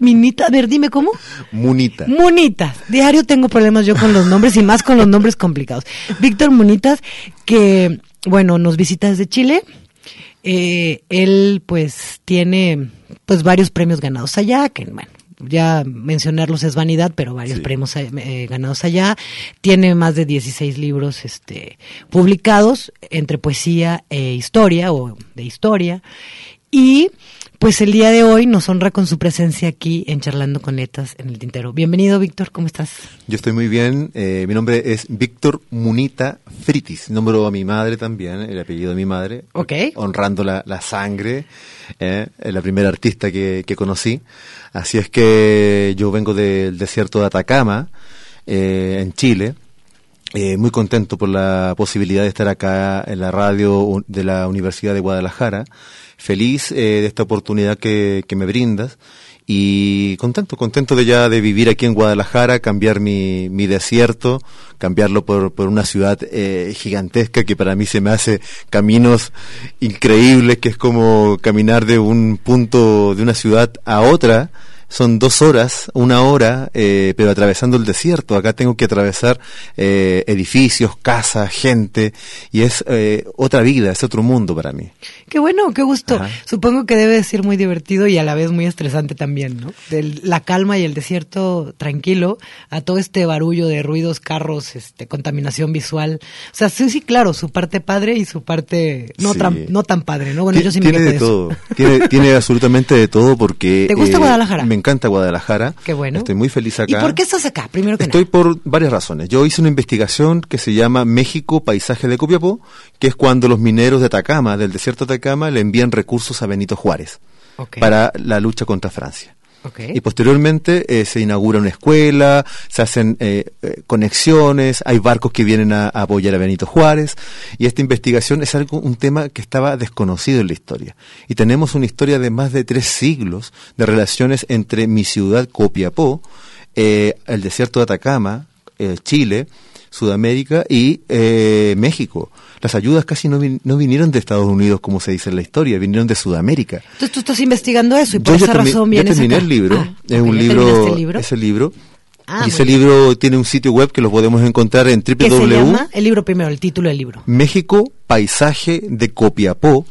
Minita, a ver, dime cómo. Munita. Munitas. Diario tengo problemas yo con los nombres y más con los nombres complicados. Víctor Munitas, que, bueno, nos visita desde Chile. Eh, él, pues, tiene, pues, varios premios ganados allá, que, bueno, ya mencionarlos es vanidad, pero varios premios eh, ganados allá. Tiene más de 16 libros este, publicados entre poesía e historia, o de historia. Y pues el día de hoy nos honra con su presencia aquí en Charlando con Letras en el Tintero. Bienvenido, Víctor, ¿cómo estás? Yo estoy muy bien. Eh, mi nombre es Víctor Munita Fritis. Nombro a mi madre también, el apellido de mi madre. Ok. Honrando la, la sangre. Eh, la primera artista que, que conocí. Así es que yo vengo del desierto de Atacama, eh, en Chile. Eh, muy contento por la posibilidad de estar acá en la radio de la Universidad de Guadalajara. Feliz eh, de esta oportunidad que, que me brindas y contento, contento de ya de vivir aquí en Guadalajara, cambiar mi, mi desierto, cambiarlo por, por una ciudad eh, gigantesca que para mí se me hace caminos increíbles, que es como caminar de un punto de una ciudad a otra. Son dos horas, una hora, eh, pero atravesando el desierto. Acá tengo que atravesar eh, edificios, casas, gente, y es eh, otra vida, es otro mundo para mí. Qué bueno, qué gusto. Supongo que debe ser muy divertido y a la vez muy estresante también, ¿no? De la calma y el desierto tranquilo a todo este barullo de ruidos, carros, este, contaminación visual. O sea, sí, sí, claro, su parte padre y su parte no, Sí. tan, no tan padre, ¿no? Bueno, yo sí me tiene de de eso. todo, tiene, tiene [laughs] absolutamente de todo porque... ¿Te gusta Guadalajara? Me encanta Guadalajara. Qué bueno. Estoy muy feliz acá. ¿Y por qué estás acá? Primero que Estoy por varias razones. Yo hice una investigación que se llama México Paisaje de Copiapó, que es cuando los mineros de Atacama, del desierto de Atacama, le envían recursos a Benito Juárez para la lucha contra Francia. Y posteriormente eh, se inaugura una escuela, se hacen eh, eh, conexiones, hay barcos que vienen a, apoyar a Benito Juárez, y esta investigación es algo, un tema que estaba desconocido en la historia. Y tenemos una historia de más de tres siglos de relaciones entre mi ciudad Copiapó, eh, el desierto de Atacama, eh, Chile, Sudamérica y México. Las ayudas casi no, no vinieron de Estados Unidos, como se dice en la historia, vinieron de Sudamérica. Entonces tú estás investigando eso y por Yo esa razón vienes terminé acá. el libro, Ah, es ok, un ¿ya libro, ese libro, Ah, y ese bien. libro tiene un sitio web que lo podemos encontrar en ¿Qué se www. llama? El libro primero, el título del libro. México, paisaje de Copiapó.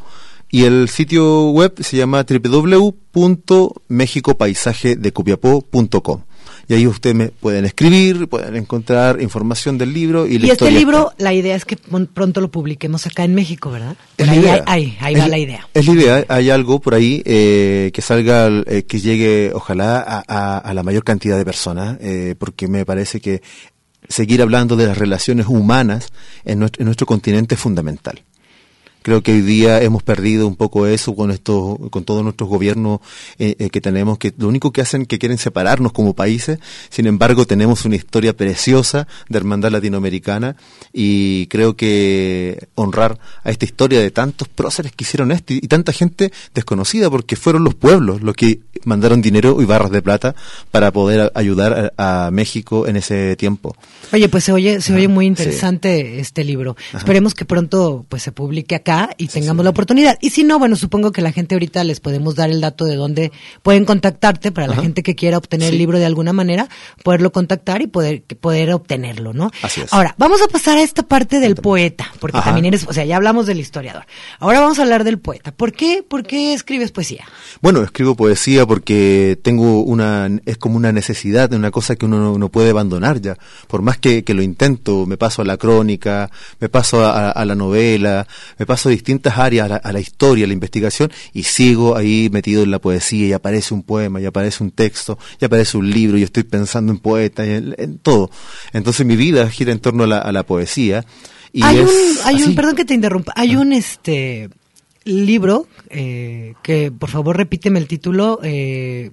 Y el sitio web se llama www.mexicopaisajedecopiapó.com. Y ahí ustedes me pueden escribir, pueden encontrar información del libro y la Y este libro, la idea es que pronto lo publiquemos acá en México, ¿verdad? Es la ahí, idea. ahí, ahí Es va la- la idea. Es la idea, hay algo por ahí eh, que salga, eh, que llegue, ojalá, a, a- a la mayor cantidad de personas, eh, porque me parece que seguir hablando de las relaciones humanas en nuestro, en nuestro continente es fundamental. Creo que hoy día hemos perdido un poco eso con esto, con todos nuestros gobiernos eh, eh, que tenemos, que lo único que hacen que quieren separarnos como países. Sin embargo, tenemos una historia preciosa de hermandad latinoamericana y creo que honrar a esta historia de tantos próceres que hicieron esto y, y tanta gente desconocida, porque fueron los pueblos los que mandaron dinero y barras de plata para poder a- ayudar a, a México en ese tiempo. Oye, pues se oye, se oye muy sí. interesante este libro. Ajá. Esperemos que pronto pues se publique acá y tengamos la oportunidad. Y si no, bueno, supongo que la gente ahorita les podemos dar el dato de dónde pueden contactarte para la gente que quiera obtener Sí. el libro de alguna manera, poderlo contactar y poder poder obtenerlo, ¿no? Así es. Ahora, vamos a pasar a esta parte del poeta, porque Ajá. también eres, o sea, ya hablamos del historiador. Ahora vamos a hablar del poeta. ¿Por qué, por qué escribes poesía? Bueno, escribo poesía porque tengo una, es como una necesidad, una cosa que uno no, no puede abandonar ya. Por más que, que lo intento, me paso a la crónica, me paso a, a la novela, me paso a distintas áreas, a la, a la historia, a la investigación, y sigo ahí metido en la poesía, y aparece un poema, y aparece un texto, y aparece un libro, y estoy pensando en poeta, y en, en todo. Entonces mi vida gira en torno a la, a la poesía. Y hay es un, hay un, perdón que te interrumpa, hay un este libro eh, que por favor repíteme el título, eh,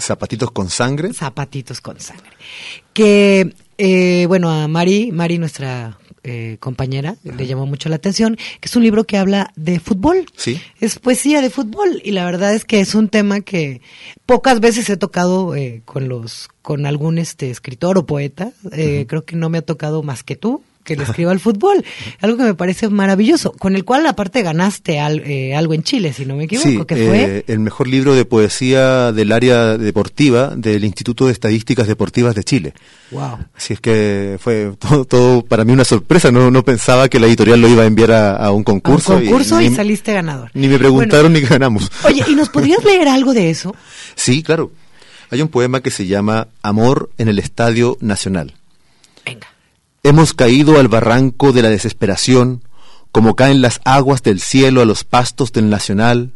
Zapatitos con sangre. Zapatitos con sangre, que eh, bueno a Mari, Mari nuestra eh, compañera le llamó mucho la atención, que es un libro que habla de fútbol. Sí. Es poesía de fútbol y la verdad es que es un tema que pocas veces he tocado eh, con los con algún este escritor o poeta. Eh, Creo que no me ha tocado más que tú que le escriba al fútbol, algo que me parece maravilloso, con el cual aparte ganaste al- eh, algo en Chile, si no me equivoco, Sí, que fue eh, el mejor libro de poesía del área deportiva del Instituto de Estadísticas Deportivas de Chile. wow. Así es que fue todo, todo para mí una sorpresa. No, no pensaba que la editorial lo iba a enviar a, a un A un concurso. concurso y, saliste ganador. ni me preguntaron ni ganamos. Oye, ¿y nos [laughs] podrías leer algo de eso? Sí, claro. Hay un poema que se llama Amor en el Estadio Nacional. Hemos caído al barranco de la desesperación, como caen las aguas del cielo a los pastos del Nacional.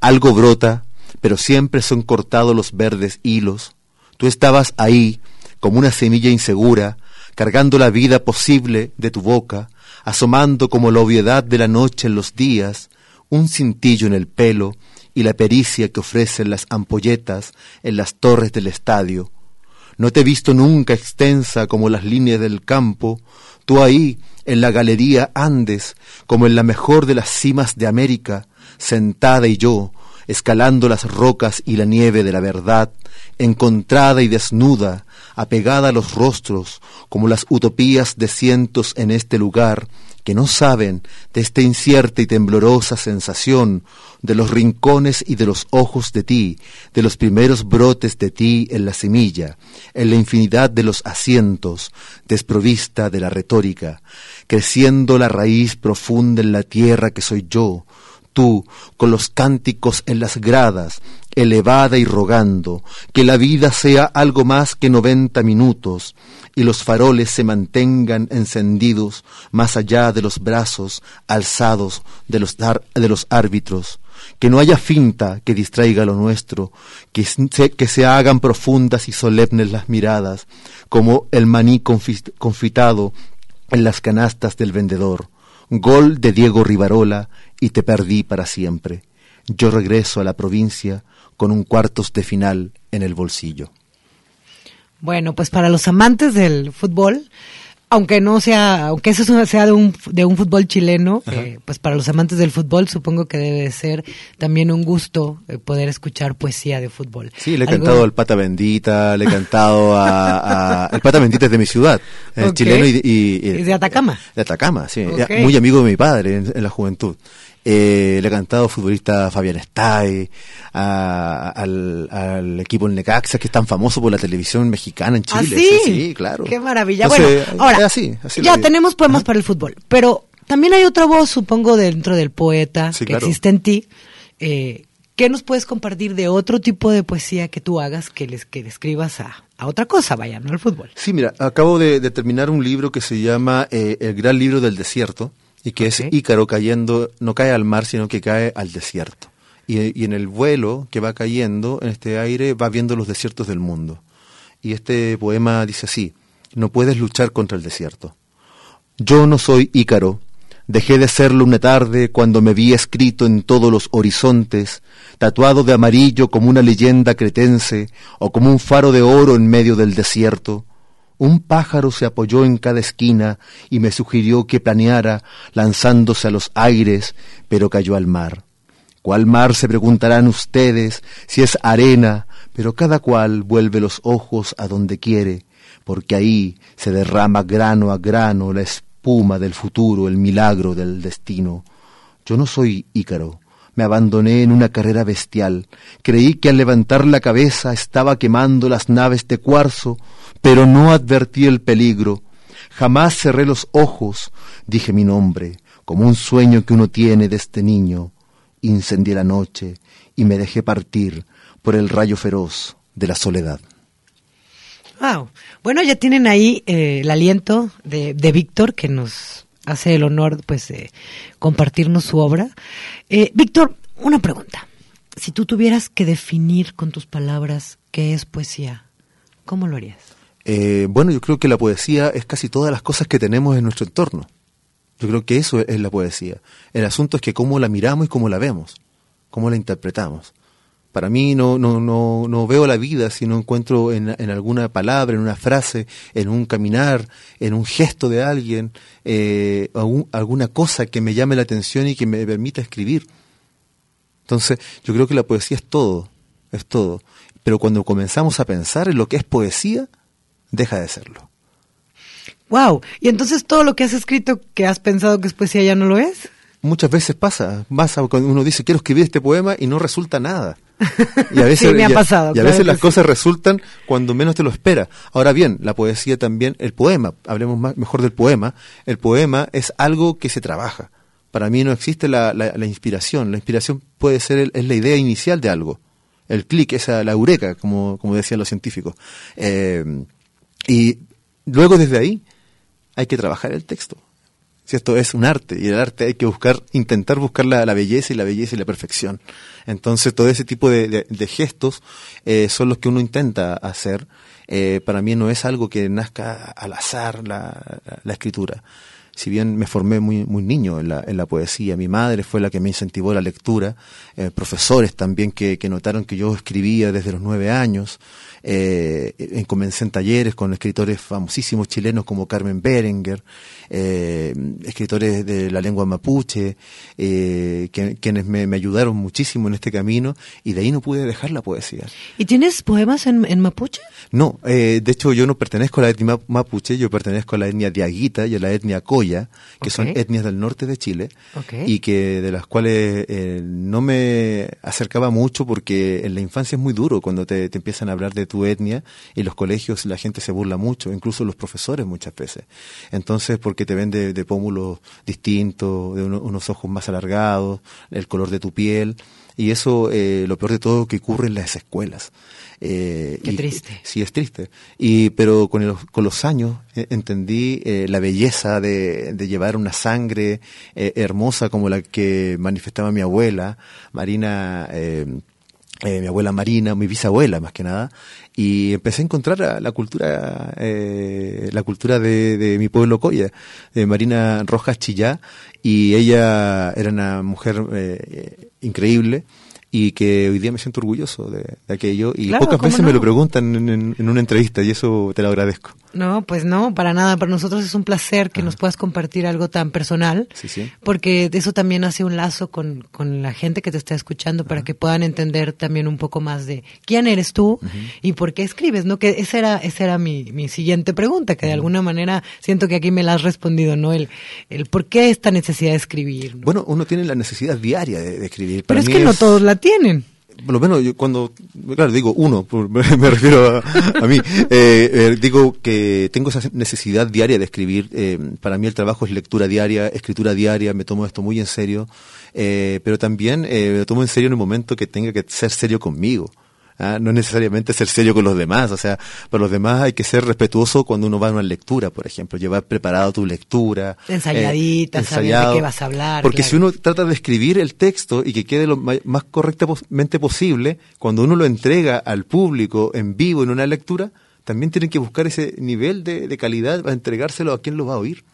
Algo brota, pero siempre son cortados los verdes hilos. Tú estabas ahí, como una semilla insegura, cargando la vida posible de tu boca, asomando como la obviedad de la noche en los días, un cintillo en el pelo y la pericia que ofrecen las ampolletas en las torres del estadio. No te he visto nunca extensa como las líneas del campo, tú ahí, en la galería Andes, como en la mejor de las cimas de América, sentada y yo, escalando las rocas y la nieve de la verdad, encontrada y desnuda, apegada a los rostros, como las utopías de cientos en este lugar, que no saben de esta incierta y temblorosa sensación, de los rincones y de los ojos de ti, de los primeros brotes de ti en la semilla, en la infinidad de los asientos, desprovista de la retórica, creciendo la raíz profunda en la tierra que soy yo, tú, con los cánticos en las gradas, elevada y rogando, que la vida sea algo más que noventa minutos, y los faroles se mantengan encendidos más allá de los brazos alzados de los, de los árbitros, que no haya finta que distraiga lo nuestro, que se, que se hagan profundas y solemnes las miradas, como el maní confi- confitado en las canastas del vendedor. Gol de Diego Rivarola y te perdí para siempre. Yo regreso a la provincia con un cuartos de final en el bolsillo. Bueno, pues para los amantes del fútbol, aunque no sea, aunque eso sea de un, de un fútbol chileno, eh, pues para los amantes del fútbol supongo que debe ser también un gusto eh, poder escuchar poesía de fútbol. Sí, le he Algo- cantado al Pata Bendita, le he cantado a, a- El Pata Bendita es de mi ciudad, es chileno y, y- y- Es de Atacama. de Atacama, sí, muy amigo de mi padre en, en la juventud. Eh, le he cantado futbolista Fabián Estay, a- al, al equipo Necaxa, que es tan famoso por la televisión mexicana en ¿Ah, Chile. sí? sí, claro. Qué maravilla. Entonces, bueno, ahora, así, así la ya tenemos poemas para el fútbol, pero también hay otra voz, supongo, dentro del poeta Sí, que claro. existe en ti. Eh, ¿Qué nos puedes compartir de otro tipo de poesía que tú hagas, que les que le escribas a, a otra cosa, vaya, no al fútbol? Sí, mira, acabo de, de terminar un libro que se llama eh, El Gran Libro del Desierto y que es Ícaro cayendo, no cae al mar, sino que cae al desierto. Y, y en el vuelo que va cayendo en este aire va viendo los desiertos del mundo. Y este poema dice así, no puedes luchar contra el desierto. Yo no soy Ícaro, dejé de serlo una tarde cuando me vi escrito en todos los horizontes, tatuado de amarillo como una leyenda cretense o como un faro de oro en medio del desierto. Un pájaro se apoyó en cada esquina y me sugirió que planeara lanzándose a los aires, pero cayó al mar. ¿Cuál mar se preguntarán ustedes si es arena? Pero cada cual vuelve los ojos a donde quiere, porque ahí se derrama grano a grano la espuma del futuro, el milagro del destino. Yo no soy Ícaro. Me abandoné en una carrera bestial. Creí que al levantar la cabeza estaba quemando las naves de cuarzo, pero no advertí el peligro. Jamás cerré los ojos, dije mi nombre, como un sueño que uno tiene desde niño. Incendié la noche y me dejé partir por el rayo feroz de la soledad. Wow. Bueno, ya tienen ahí eh, el aliento de, de Víctor, que nos hace el honor pues de compartirnos su obra. Eh, Víctor, una pregunta. Si tú tuvieras que definir con tus palabras qué es poesía, ¿cómo lo harías? Eh, bueno, yo creo que la poesía es casi todas las cosas que tenemos en nuestro entorno. Yo creo que eso es la poesía. El asunto es que cómo la miramos y cómo la vemos, cómo la interpretamos. Para mí no, no, no, no veo la vida si no encuentro en, en alguna palabra, en una frase, en un caminar, en un gesto de alguien, eh, alguna cosa que me llame la atención y que me permita escribir. Entonces, yo creo que la poesía es todo, es todo. Pero cuando comenzamos a pensar en lo que es poesía, deja de serlo. Wow. Y entonces todo lo que has escrito que has pensado que es poesía ya no lo es. Muchas veces pasa, pasa cuando uno dice quiero escribir este poema y no resulta nada. [laughs] Y a veces, Sí, me ha y a- y veces las sí. cosas resultan cuando menos te lo espera. Ahora bien, la poesía también, el poema, hablemos más, mejor del poema, el poema es algo que se trabaja. Para mí no existe la, la- la inspiración. La inspiración puede ser el- es la idea inicial de algo. El clic, esa la eureka, como, como decían los científicos. Eh, y luego desde ahí hay que trabajar el texto. Si esto es un arte, y el arte hay que buscar, intentar buscar la, la belleza y la belleza y la perfección. Entonces, todo ese tipo de, gestos eh, son los que uno intenta hacer. Eh, para mí no es algo que nazca al azar la, la- la escritura. Si bien me formé muy, muy niño en la, en la poesía, mi madre fue la que me incentivó la lectura, eh, profesores también que, que notaron que yo escribía desde los nueve años, eh, en- comencé en talleres con escritores famosísimos chilenos como Carmen Berenguer, eh, escritores de la lengua mapuche, eh, que- quienes me, me ayudaron muchísimo en este camino y de ahí no pude dejar la poesía. ¿Y tienes poemas en, en mapuche? No, eh, de hecho yo no pertenezco a la etnia ma- mapuche, yo pertenezco a la etnia diaguita y a la etnia coya, que son etnias del norte de Chile y que de las cuales no me acercaba mucho porque en la infancia es muy duro cuando te, te empiezan a hablar de tu etnia y en los colegios la gente se burla mucho, incluso los profesores muchas veces. Entonces, porque te ven de, de pómulos distintos, de uno- unos ojos más alargados, el color de tu piel. Y eso, eh, lo peor de todo, que ocurre en las escuelas. Eh, Qué y- triste. Sí, es triste. Y, pero con, el- con los años eh, entendí eh, la belleza de, de llevar una sangre eh, hermosa como la que manifestaba mi abuela, Marina, eh, mi abuela Marina, mi bisabuela más que nada, y empecé a encontrar la cultura, eh, la cultura de, de mi pueblo Coya, de Marina Rojas Chillá, y ella era una mujer eh, increíble, y que hoy día me siento orgulloso de, de aquello y Claro, pocas ¿cómo veces me lo preguntan en, en- en una entrevista y eso te lo agradezco. No, pues no, para nada. Para nosotros es un placer que nos puedas compartir algo tan personal, Sí, sí. porque eso también hace un lazo con, con la gente que te está escuchando para que puedan entender también un poco más de quién eres tú y por qué escribes, ¿no? Que esa era, esa era mi, mi siguiente pregunta, que de alguna manera siento que aquí me la has respondido, ¿no? El, el por qué esta necesidad de escribir. ¿no? Bueno, uno tiene la necesidad diaria de, de escribir. Pero es mí que no todos la tienen. por lo menos yo cuando, claro, digo uno, [laughs] me refiero a, mí, eh, eh, digo que tengo esa necesidad diaria de escribir. eh, para mí el trabajo es lectura diaria, escritura diaria, me tomo esto muy en serio, pero también me lo tomo en serio en el momento que tenga que ser serio conmigo. ¿Ah? No necesariamente ser serio con los demás, o sea, para los demás hay que ser respetuoso cuando uno va a una lectura, por ejemplo, llevar preparado tu lectura. Ensayadita, eh, saber de ensayado. qué vas a hablar. Porque claro. si uno trata de escribir el texto y que quede lo más correctamente posible, cuando uno lo entrega al público en vivo en una lectura, también tienen que buscar ese nivel de, de calidad para entregárselo a quien lo va a oír.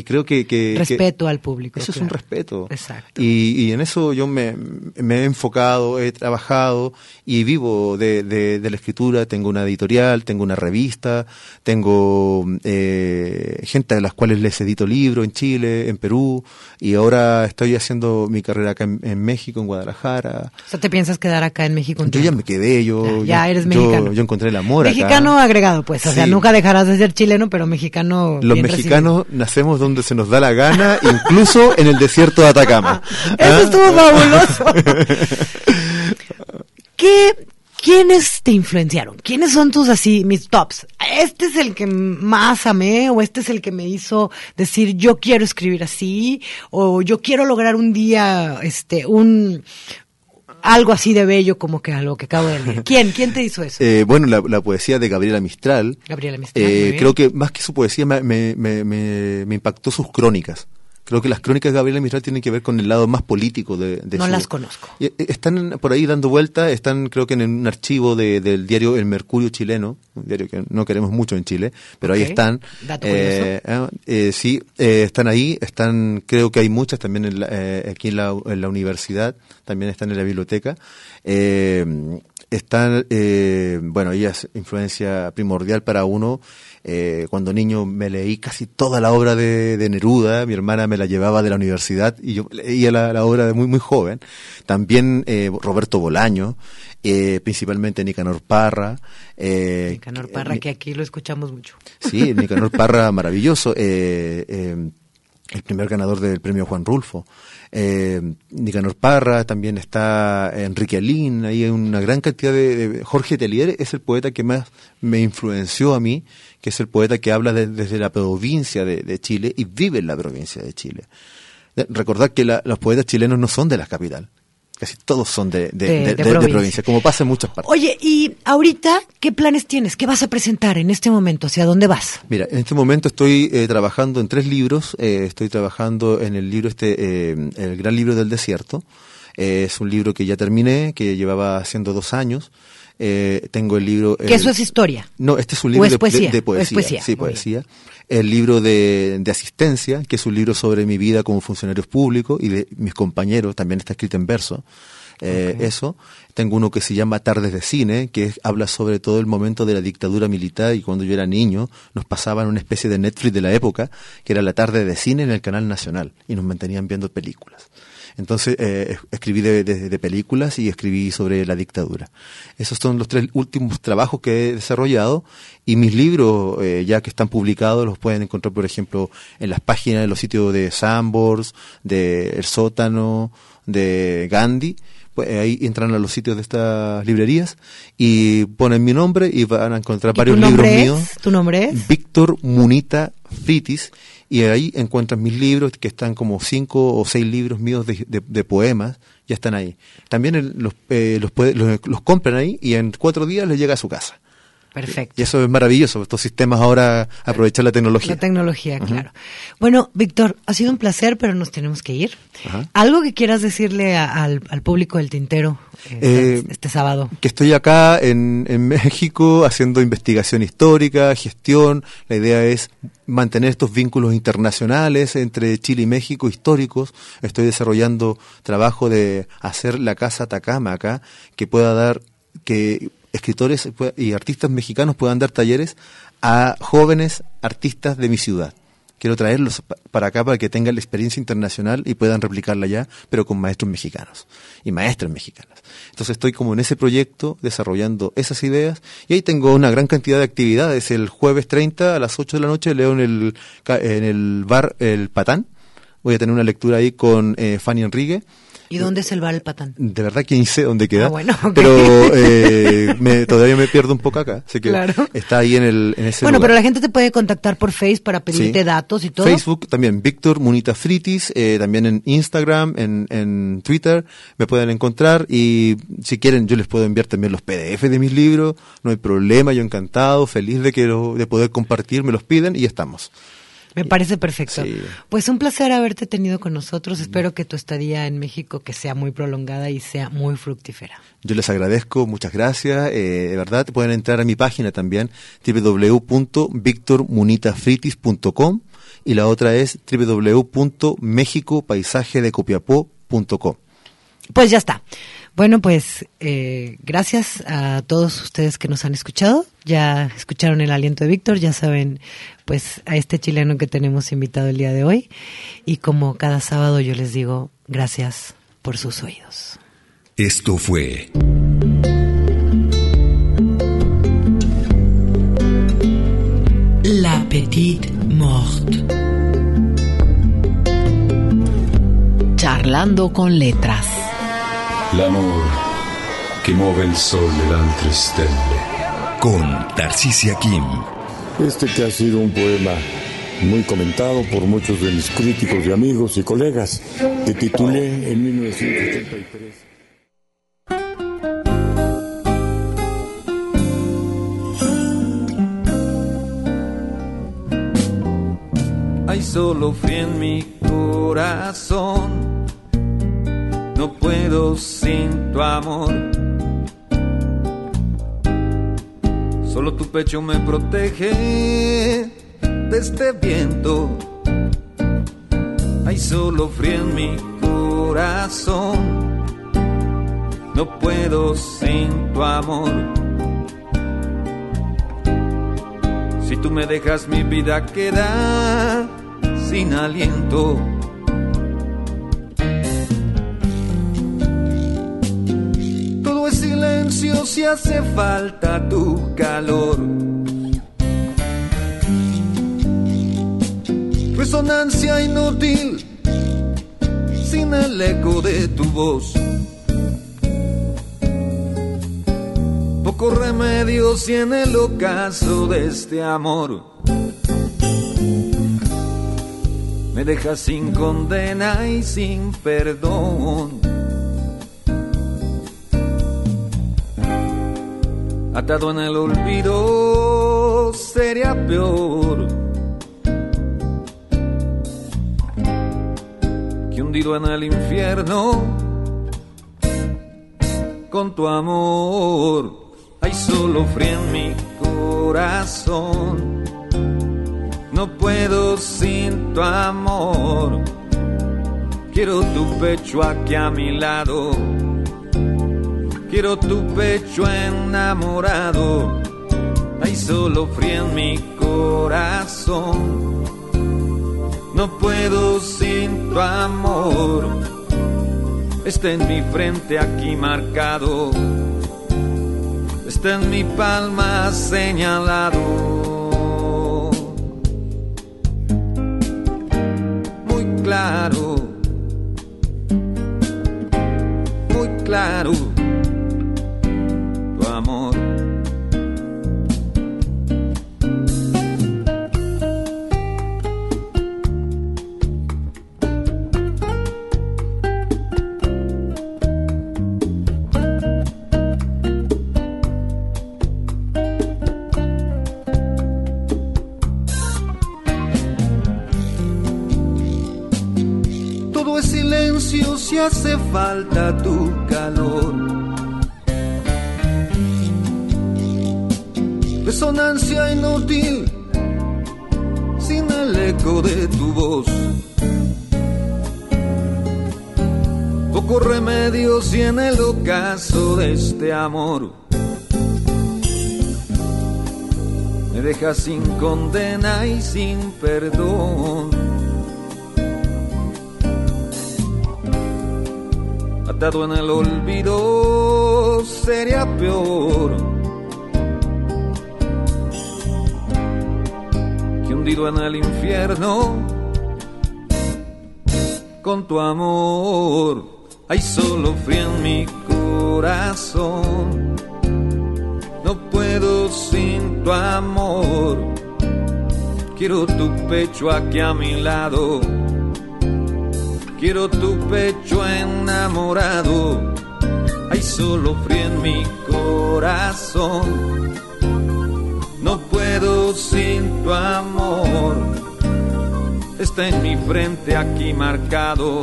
Y creo que... que- que Respeto al público. eso es un respeto. Exacto. Y, y en eso yo me, me he enfocado, he trabajado y vivo de, de- de la escritura. Tengo una editorial, tengo una revista, tengo eh, gente a las cuales les edito libros en Chile, en Perú, y ahora estoy haciendo mi carrera acá en, en México, en Guadalajara. O sea, ¿te piensas quedar acá en México? un Yo ya me quedé, yo... Ya, eres yo- mexicano. Yo, encontré el amor acá. Mexicano agregado, pues. O sea, nunca dejarás de ser chileno, pero mexicano. Los mexicanos nacemos donde se nos da la gana, [laughs] incluso en el desierto de Atacama. [laughs] Eso ¿Ah? estuvo fabuloso. [laughs] ¿Qué, ¿Quiénes te influenciaron? ¿Quiénes son tus así, mis tops? Este es el que más amé o este es el que me hizo decir yo quiero escribir así o yo quiero lograr un día este un algo así de bello como que algo que acabo de leer. [laughs] ¿Quién? ¿Quién te hizo eso? Eh, bueno, la, la poesía de Gabriela Mistral. Gabriela Mistral, eh, creo que más que su poesía me, me, me- me impactó sus crónicas. Creo que las crónicas de Gabriela Mistral tienen que ver con el lado más político de, de No su- las conozco. Eh, Están por ahí dando vuelta, están creo que en un archivo de- del diario El Mercurio chileno, un diario que no queremos mucho en Chile, pero ahí están. Dato Eh, eh, eh, sí, eh, están ahí, están, creo que hay muchas también en la- eh, aquí en la, en la universidad, también están en la biblioteca. Eh, están, eh, bueno, ella es influencia primordial para uno. Eh, cuando niño me leí casi toda la obra de, de Neruda, mi hermana me la llevaba de la universidad y yo leía la, la obra de muy, muy joven. También eh, Roberto Bolaño, eh, principalmente Nicanor Parra. Eh, Nicanor Parra, que aquí lo escuchamos mucho. Sí, Nicanor Parra, maravilloso. El primer ganador del premio Juan Rulfo. Eh, Nicanor Parra, también está Enrique Alín, hay una gran cantidad de, Jorge Telier es el poeta que más me influenció a mí, que es el poeta que habla de- desde la provincia de, de Chile y vive en la provincia de Chile. Recordad que la- los poetas chilenos no son de la capital, casi todos son de, de- De- provincia, como pasa en muchas partes. Oye, y ahorita, ¿qué planes tienes? ¿Qué vas a presentar en este momento? ¿Hacia dónde vas? Mira, en este momento estoy eh, trabajando en tres libros. Eh, estoy trabajando en el libro este, eh, el gran libro del desierto. Eh, es un libro que ya terminé, que llevaba haciendo dos años. Eh, tengo el libro. Que eso es historia. No, este es un ¿O libro es de, poesía? de- de ¿O es poesía. Sí, poesía. El libro de, de asistencia, que es un libro sobre mi vida como funcionario público y de mis compañeros, también está escrito en verso. Eh, Eso. Tengo uno que se llama Tardes de Cine, que es- habla sobre todo el momento de la dictadura militar y cuando yo era niño nos pasaban una especie de Netflix de la época, que era la tarde de cine en el canal nacional y nos mantenían viendo películas. Entonces eh, es- escribí de, de- de películas y escribí sobre la dictadura. Esos son los tres últimos trabajos que he desarrollado y mis libros, eh, ya que están publicados, los pueden encontrar, por ejemplo, en las páginas de los sitios de Sambors, de El Sótano, de Gandhi. Pues eh, ahí entran a los sitios de estas librerías y ponen mi nombre y van a encontrar ¿Y varios libros míos. ¿Tu nombre es? Víctor Munita Fritis y ahí encuentran mis libros que están como cinco o seis libros míos de, de- de poemas ya están ahí. También los, eh, los, los, los compran ahí y en cuatro días les llega a su casa Perfecto. Y eso es maravilloso, estos sistemas ahora aprovechar la tecnología. La tecnología, claro. Bueno, Víctor, ha sido un placer, pero nos tenemos que ir. Ajá. ¿Algo que quieras decirle a- al, al público del tintero eh, Eh, este sábado? que estoy acá en, en [laughs] México haciendo investigación histórica, gestión. La idea es mantener estos vínculos internacionales entre Chile y México históricos. Estoy desarrollando trabajo de hacer la casa Atacama acá, que pueda dar, que escritores y artistas mexicanos puedan dar talleres a jóvenes artistas de mi ciudad. Quiero traerlos pa- para acá para que tengan la experiencia internacional y puedan replicarla ya, pero con maestros mexicanos y maestras mexicanas. Entonces estoy como en ese proyecto desarrollando esas ideas y ahí tengo una gran cantidad de actividades. El jueves 30 a las 8 de la noche leo en el, en el bar El Patán. Voy a tener una lectura ahí con eh, Fanny Enrique. ¿Y dónde es el bar El Patán? De verdad que ni sé dónde queda. Ah, bueno. [laughs] Pero eh, me- todavía me pierdo un poco acá. Así que Claro. está ahí en, el, en ese Bueno, lugar. pero la gente te puede contactar por Face para pedirte Sí. datos y todo. Facebook también, Víctor Munita Fritis, eh, también en Instagram, en, en Twitter, me pueden encontrar y si quieren yo les puedo enviar también los PDF de mis libros, no hay problema, yo encantado, feliz de que lo- de poder compartir, me los piden y estamos. Me parece perfecto. Sí. Pues un placer haberte tenido con nosotros. Espero que tu estadía en México que sea muy prolongada y sea muy fructífera. Yo les agradezco, muchas gracias. eh, de verdad, pueden entrar a mi página también, www.victormunitafritis.com y la otra es www.mexicopaisajedecopiapó.com. Pues ya está. Bueno, pues eh, gracias a todos ustedes que nos han escuchado. Ya escucharon el aliento de Víctor, ya saben, pues a este chileno que tenemos invitado el día de hoy. Y como cada sábado yo les digo, gracias por sus oídos. Esto fue La Petite Morte. Charlando con letras. L'amore che muove il sole e le altre stelle. Con Tarcisia Kim. Este que ha sido un poema muy comentado por muchos de mis críticos y amigos y colegas, que titulé en 1983. Hay solo frío en mi corazón. No puedo sin tu amor. Solo tu pecho me protege de este viento. Hay solo frío en mi corazón. No puedo sin tu amor. Si tú me dejas mi vida queda sin aliento. Si hace falta tu calor. Resonancia inútil sin el eco de tu voz. Poco remedio si en el ocaso de este amor me dejas sin condena y sin perdón. Atado en el olvido sería peor que hundido en el infierno con tu amor. Hay solo frío en mi corazón. No puedo sin tu amor. Quiero tu pecho aquí a mi lado. Quiero tu pecho enamorado. Hay solo frío en mi corazón. No puedo sin tu amor. Está en mi frente aquí marcado. Está en mi palma señalado. Muy claro. Muy claro amor. Todo es silencio si hace falta tu calor Resonancia inútil sin el eco de tu voz. Poco remedio si en el ocaso de este amor me dejas sin condena y sin perdón. Atado en el olvido sería peor hundido en el infierno con tu amor. Hay solo frío en mi corazón. No puedo sin tu amor. Quiero tu pecho aquí a mi lado. Quiero tu pecho enamorado. Hay solo frío en mi corazón. Puedo sin tu amor. Está en mi frente aquí marcado.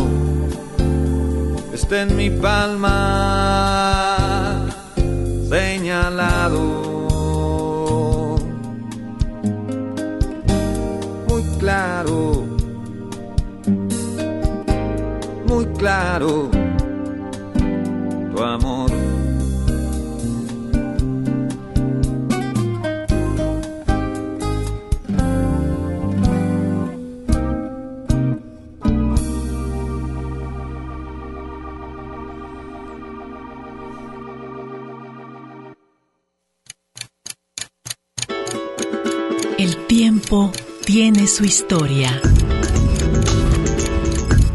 Está en mi palma señalado. Muy claro. Muy claro. Tiempo tiene su historia.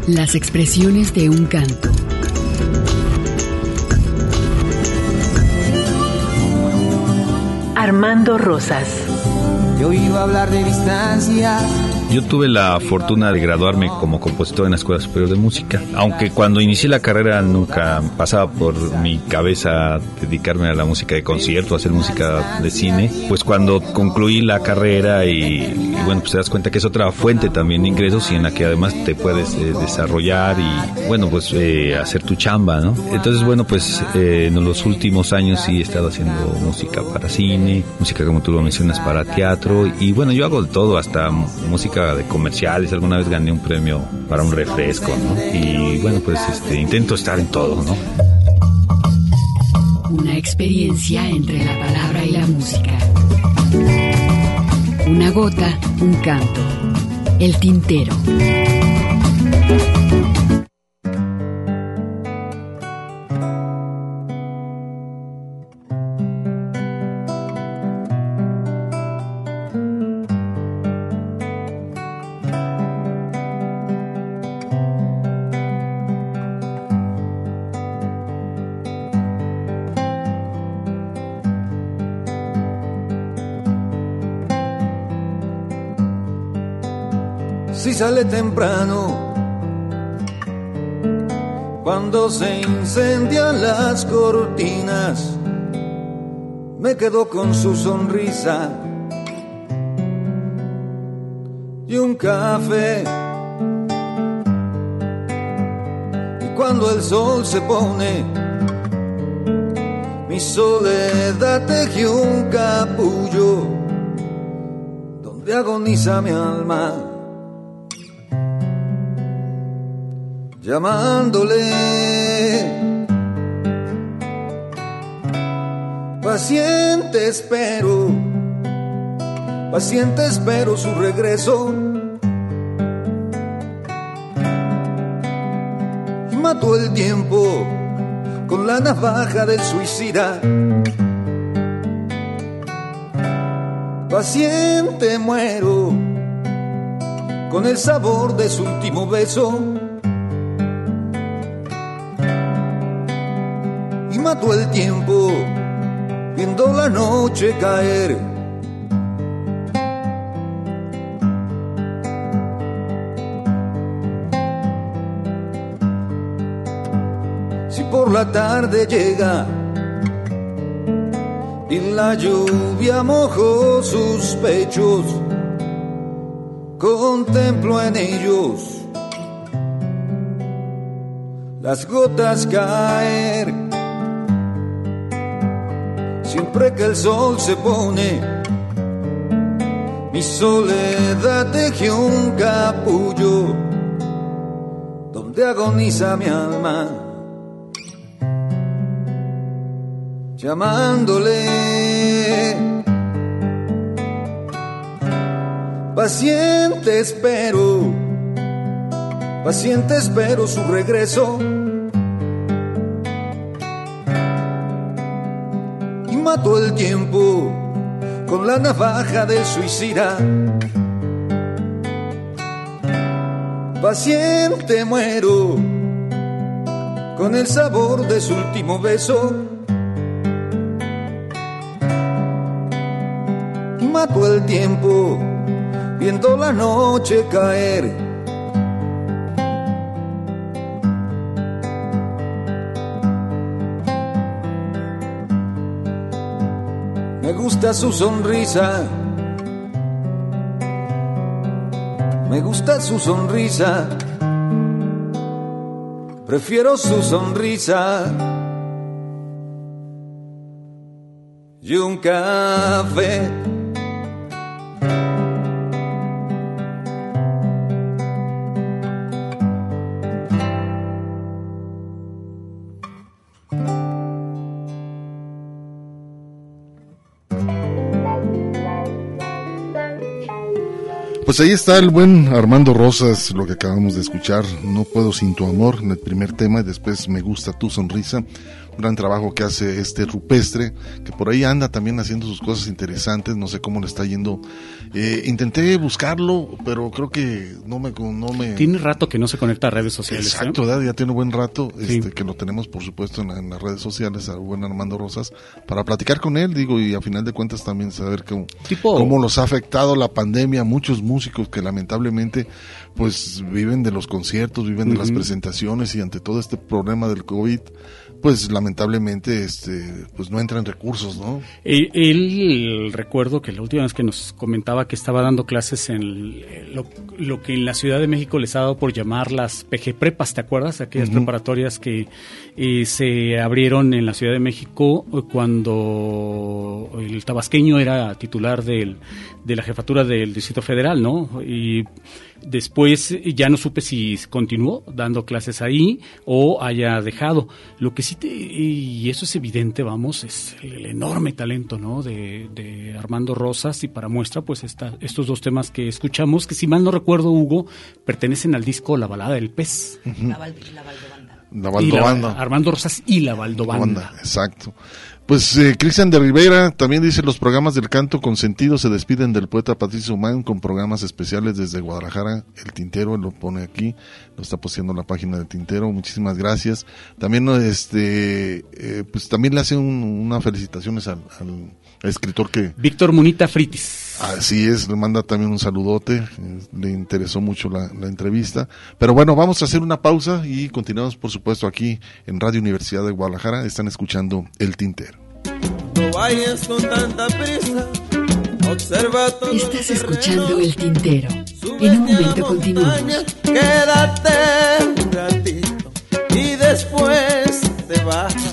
Las expresiones de un canto. Armando Rosas. Yo iba a hablar de distancia. Yo tuve la fortuna de graduarme como compositor en la Escuela Superior de Música, aunque cuando inicié la carrera nunca pasaba por mi cabeza dedicarme a la música de concierto, hacer música de cine, pues cuando concluí la carrera y, bueno, pues te das cuenta que es otra fuente también de ingresos y en la que además te puedes eh, desarrollar y bueno, pues eh, hacer tu chamba, ¿no? Entonces, bueno, pues eh, en los últimos años sí he estado haciendo música para cine, música como tú lo mencionas para teatro y bueno, yo hago de todo, hasta música de comerciales, alguna vez gané un premio para un refresco, ¿no? Y bueno, pues este, intento estar en todo, ¿no? Una experiencia entre la palabra y la música. Una gota, un canto. El tintero. Se incendian las cortinas, me quedo con su sonrisa y un café. Y cuando el sol se pone, mi soledad teje un capullo donde agoniza mi alma. Llamándole. Paciente espero, paciente espero su regreso. Y mató el tiempo con la navaja del suicida. Paciente muero con el sabor de su último beso. Mató el tiempo viendo la noche caer. Si por la tarde llega y la lluvia mojó sus pechos, contemplo en ellos las gotas caer. Siempre que el sol se pone, mi soledad teje un capullo donde agoniza mi alma, llamándole. Paciente espero paciente espero su regreso. Y mato el tiempo con la navaja del suicida. Paciente muero con el sabor de su último beso. Y mato el tiempo viendo la noche caer gusta su sonrisa. Me gusta su sonrisa. Prefiero su sonrisa. Y un café. Pues ahí está el buen Armando Rosas, lo que acabamos de escuchar, No puedo sin tu amor, en el primer tema, y después Me gusta tu sonrisa gran trabajo que hace este rupestre, que por ahí anda también haciendo sus cosas interesantes, no sé cómo le está yendo. Eh, intenté buscarlo, pero creo que no me, no me... Tiene rato que no se conecta a redes sociales. ¿eh? Exacto, ya tiene buen rato, este, que lo tenemos por supuesto en, las redes sociales, a buen Armando Rosas, para platicar con él, digo, y a final de cuentas también saber cómo, cómo los ha afectado la pandemia a muchos músicos que lamentablemente pues viven de los conciertos, viven de las presentaciones y ante todo este problema del COVID, pues lamentablemente este pues no entran recursos, ¿no? Él, recuerdo que la última vez que nos comentaba que estaba dando clases en lo, que en la Ciudad de México les ha dado por llamar las PG Prepas, ¿te acuerdas? Aquellas preparatorias que eh, se abrieron en la Ciudad de México cuando el tabasqueño era titular del, de la jefatura del Distrito Federal, ¿no? Y Después ya no supe si continuó dando clases ahí o haya dejado. Lo que sí, te, y eso es evidente, vamos, es el, enorme talento ¿no? de, Armando Rosas y para muestra, pues esta, estos dos temas que escuchamos, que si mal no recuerdo, Hugo, pertenecen al disco La balada del pez. la, Valdobanda. La Valdobanda. Armando Rosas y La Valdobanda. Exacto. Pues eh, Cristian de Rivera también dice los programas del canto con sentido se despiden del poeta Patricio Humán con programas especiales desde Guadalajara. El Tintero lo pone aquí, lo está posteando la página del Tintero. Muchísimas gracias. También este eh, pues también le hace unas felicitaciones al, escritor que Víctor Munita Fritis. Así es, le manda también un saludote. Le interesó mucho la, la entrevista. Pero bueno, vamos a hacer una pausa y continuamos por supuesto aquí en Radio Universidad de Guadalajara. Están escuchando El Tintero. No vayas con tanta prisa. Observa todo Estás escuchando el tintero. En un momento continuamos. Quédate un ratito y después te vas.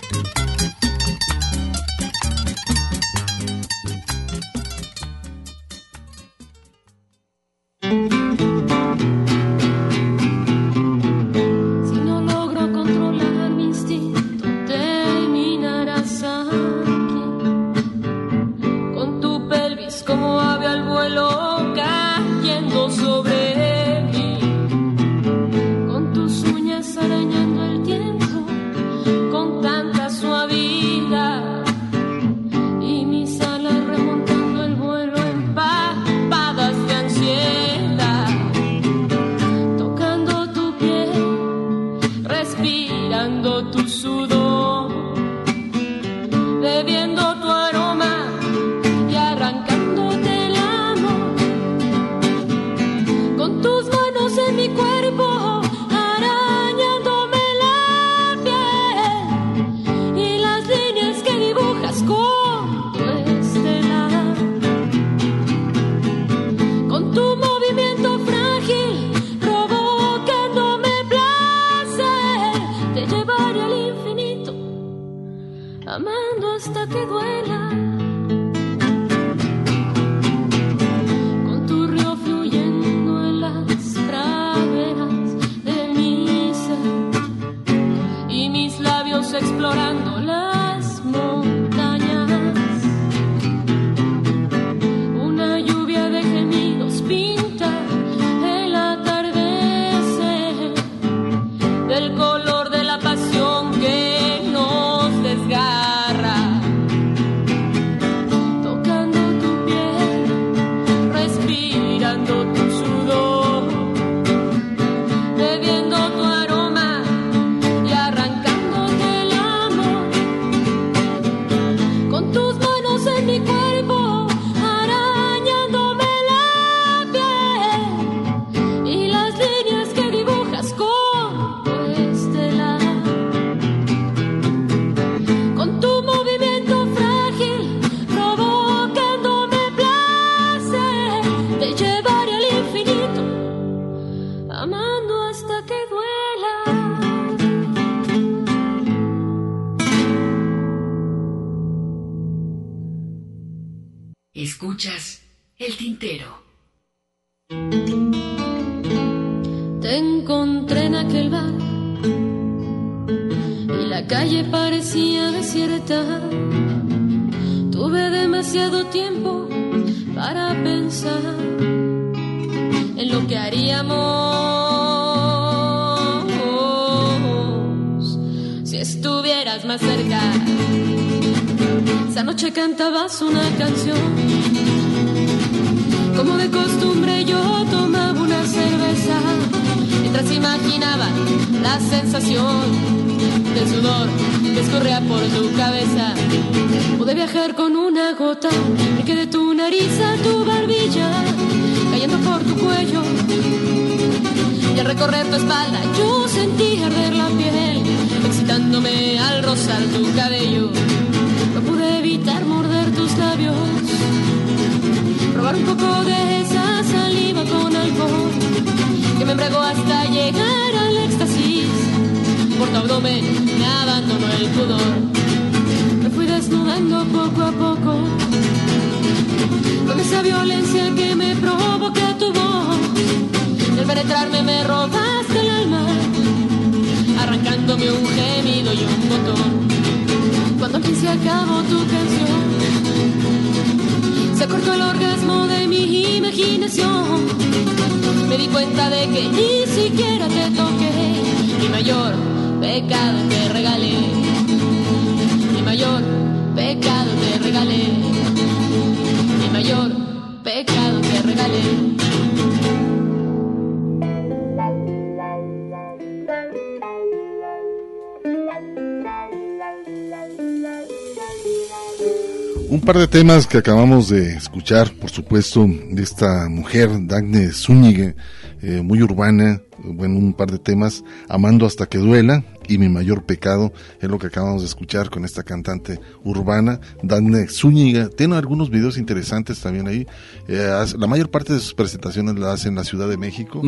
Temas que acabamos de escuchar, por supuesto, de esta mujer, Dagne Zúñiga, eh, muy urbana, bueno, un par de temas, Amando hasta que duela y Mi mayor pecado, es lo que acabamos de escuchar con esta cantante urbana, Dagne Zúñiga. Tiene algunos videos interesantes también ahí. Eh, la mayor parte de sus presentaciones la hace en la Ciudad de México.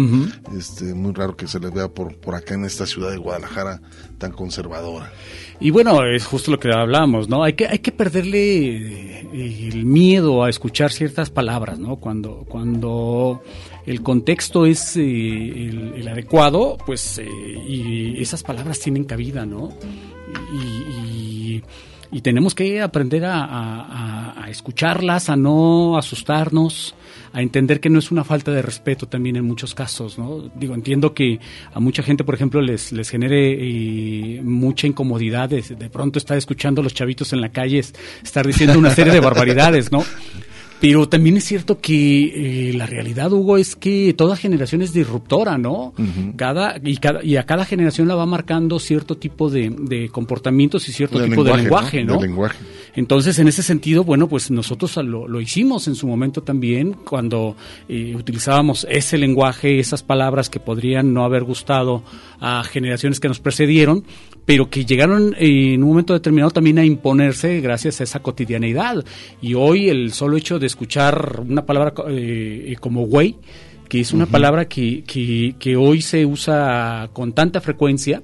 Este, muy raro que se le vea por, por acá en esta ciudad de Guadalajara tan conservadora. Y bueno, es justo lo que hablábamos, ¿no? Hay que, hay que perderle el miedo a escuchar ciertas palabras, ¿no? Cuando, cuando el contexto es eh, el, el adecuado, pues, eh, y esas palabras tienen cabida, ¿no? Y, y- y tenemos que aprender a, escucharlas, a no asustarnos, a entender que no es una falta de respeto también en muchos casos, ¿no? Digo, entiendo que a mucha gente, por ejemplo, les, les genere eh, mucha incomodidad de, de pronto estar escuchando a los chavitos en la calle es- estar diciendo una serie de barbaridades, ¿no? Pero también es cierto que eh, la realidad, Hugo, es que toda generación es disruptora, ¿no? cada, y cada Y a cada generación la va marcando cierto tipo de, de comportamientos y cierto De tipo de lenguaje, lenguaje, ¿no? ¿no? De lenguaje. Entonces, en ese sentido, bueno, pues nosotros lo, lo hicimos en su momento también, cuando eh, utilizábamos ese lenguaje, esas palabras que podrían no haber gustado a generaciones que nos precedieron, pero que llegaron en un momento determinado también a imponerse gracias a esa cotidianeidad. Y hoy el solo hecho de escuchar una palabra eh, eh, como güey, que es una palabra que, que, que hoy se usa con tanta frecuencia.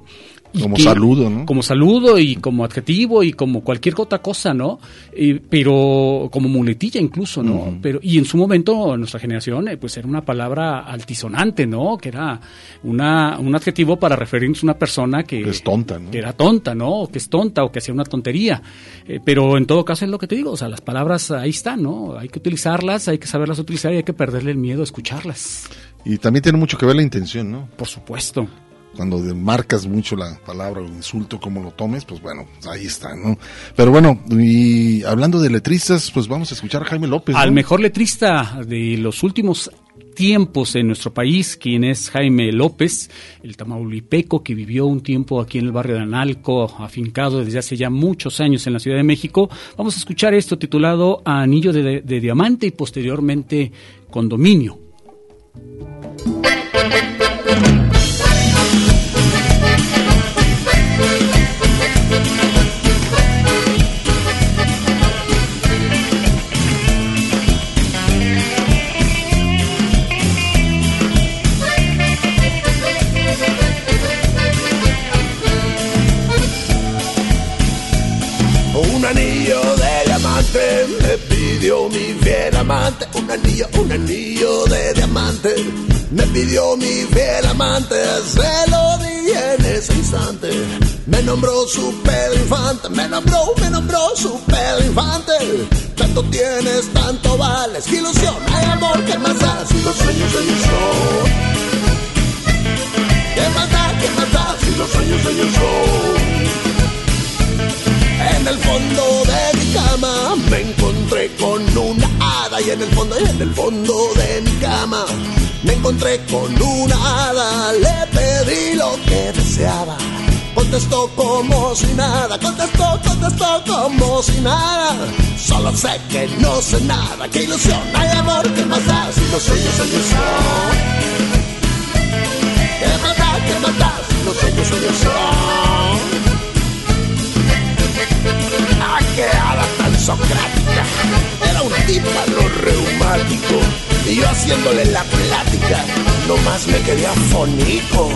Y Como que- saludo, ¿no? Como saludo y como adjetivo y como cualquier otra cosa, ¿no? Eh, pero como muletilla incluso, ¿no? Pero y en su momento nuestra generación, eh, pues era una palabra altisonante, ¿no? Que era una un adjetivo para referirnos a una persona que, es tonta, ¿no? que era tonta, ¿no? O que es tonta o que hacía una tontería. Eh, pero en todo caso es lo que te digo, o sea, las palabras ahí están, ¿no? Hay que utilizarlas, hay que saberlas utilizar y hay que perderle el miedo a escucharlas. Y también tiene mucho que ver la intención, ¿no? Por supuesto. Cuando marcas mucho la palabra o insulto, como lo tomes, pues bueno, ahí está, ¿no? Pero bueno, y hablando de letristas, pues vamos a escuchar a Jaime López. Al mejor letrista de los últimos tiempos en nuestro país, quien es Jaime López, el tamaulipeco que vivió un tiempo aquí en el barrio de Analco, afincado desde hace ya muchos años en la Ciudad de México. Vamos a escuchar esto titulado Anillo de, de Diamante y posteriormente Condominio. Un anillo, un anillo de diamante. Me pidió mi fiel amante, se lo di en ese instante. Me nombró su pedo infante, me nombró, me nombró su pedo infante. Tanto tienes, tanto vales, qué ilusión, hay amor, que más da si los sueños sueños son. ¿Qué más da, qué más da si los sueños sueños son? En el fondo de mi cama me encontré con y en el fondo, y en el fondo de mi cama me encontré con una hada. Le pedí lo que deseaba. Contestó como si nada, contestó, contestó como si nada. Solo sé que no sé nada, qué ilusión, hay amor, que más da si los sueños sueños son. ¿Qué más da, qué más da si sueños sueños son? ¡Ah, qué hada tan socrática! Era un tipa lo reumático. Y yo haciéndole la plática, nomás me quedé afónico.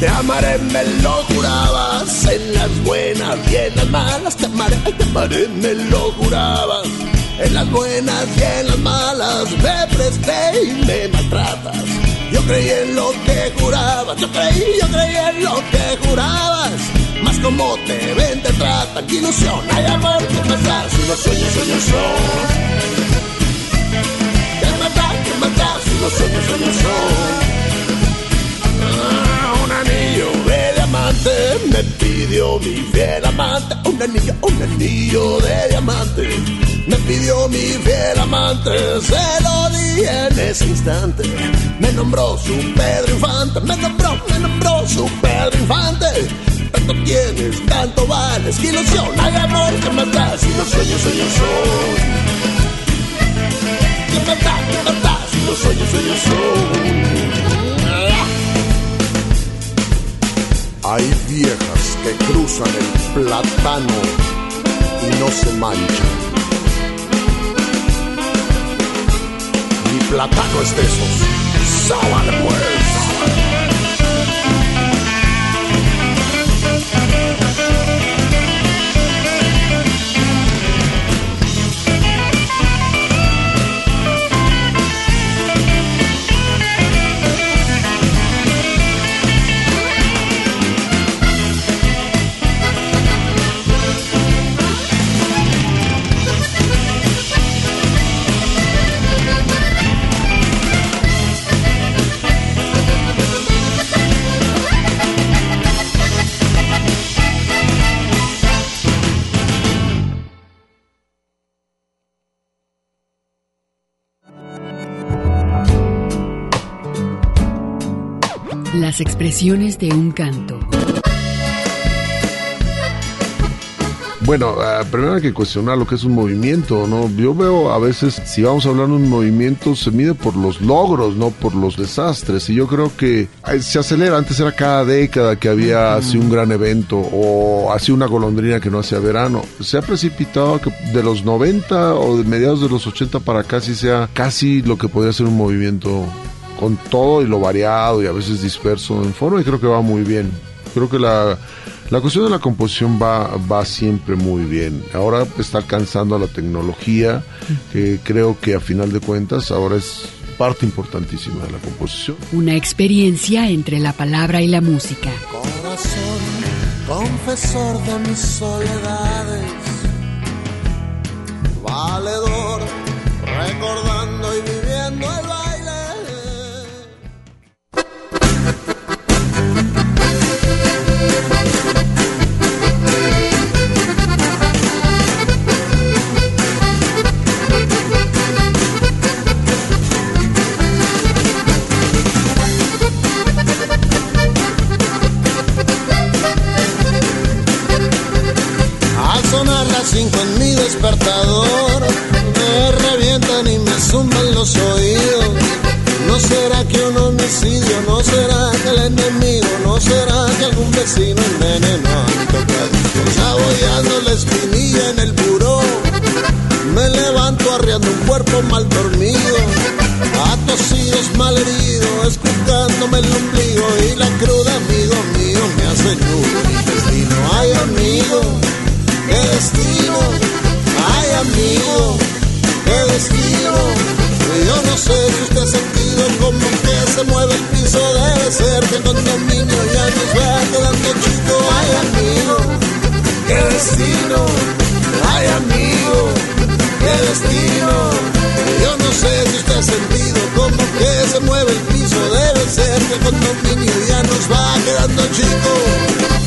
Te amaré, me lo jurabas, en las buenas y en las malas. Te amaré, te amaré, me lo jurabas. En las buenas y en las malas me presté y me maltratas. Yo creí en lo que jurabas, yo creí, yo creí en lo que jurabas. Más como te ven, te tratan, qué ilusión, hay amor, qué pasar si los sueños, sueños son. ¿Qué matar, qué matar si los sueños, sueños son? Ah, un anillo de diamante me pidió mi fiel amante. Un anillo, un anillo de diamante me pidió mi fiel amante. Se lo di en ese instante. Me nombró su Pedro Infante. Me nombró, me nombró su Pedro Infante. Tanto tienes, tanto vales, qué ilusión, hay amor que más da si los sueños, sueños son. ¿Qué más da, qué más da si los sueños, sueños son? Hay viejas que cruzan el plátano y no se manchan. Mi plátano es de esos. ¡Sábale pues! Las expresiones de un canto. Bueno, uh, primero hay que cuestionar lo que es un movimiento, ¿no? Yo veo a veces, si vamos a hablar de un movimiento, se mide por los logros, no por los desastres. Y yo creo que se acelera. Antes era cada década que había así un gran evento o así una golondrina que no hacía verano. Se ha precipitado que de los 90 o de mediados de los 80 para casi sea casi lo que podría ser un movimiento con todo y lo variado y a veces disperso en forma y creo que va muy bien. Creo que la, la cuestión de la composición va, va siempre muy bien. Ahora está alcanzando la tecnología, que creo que a final de cuentas ahora es parte importantísima de la composición. Una experiencia entre la palabra y la música. Corazón, confesor de mis soledades, valedor, recordando y viviendo el mal dormido. A atosidos, malherido, escuchándome el ombligo y la cruda, amigo mío, me hace nudo destino. Ay, amigo, qué destino, ay, amigo, qué destino. Yo no sé si usted ha sentido como que se mueve el piso, debe ser que el condominio ya nos va quedando chico. Ay, amigo, qué destino, ay, amigo, qué destino. Condominio ya nos va quedando chico.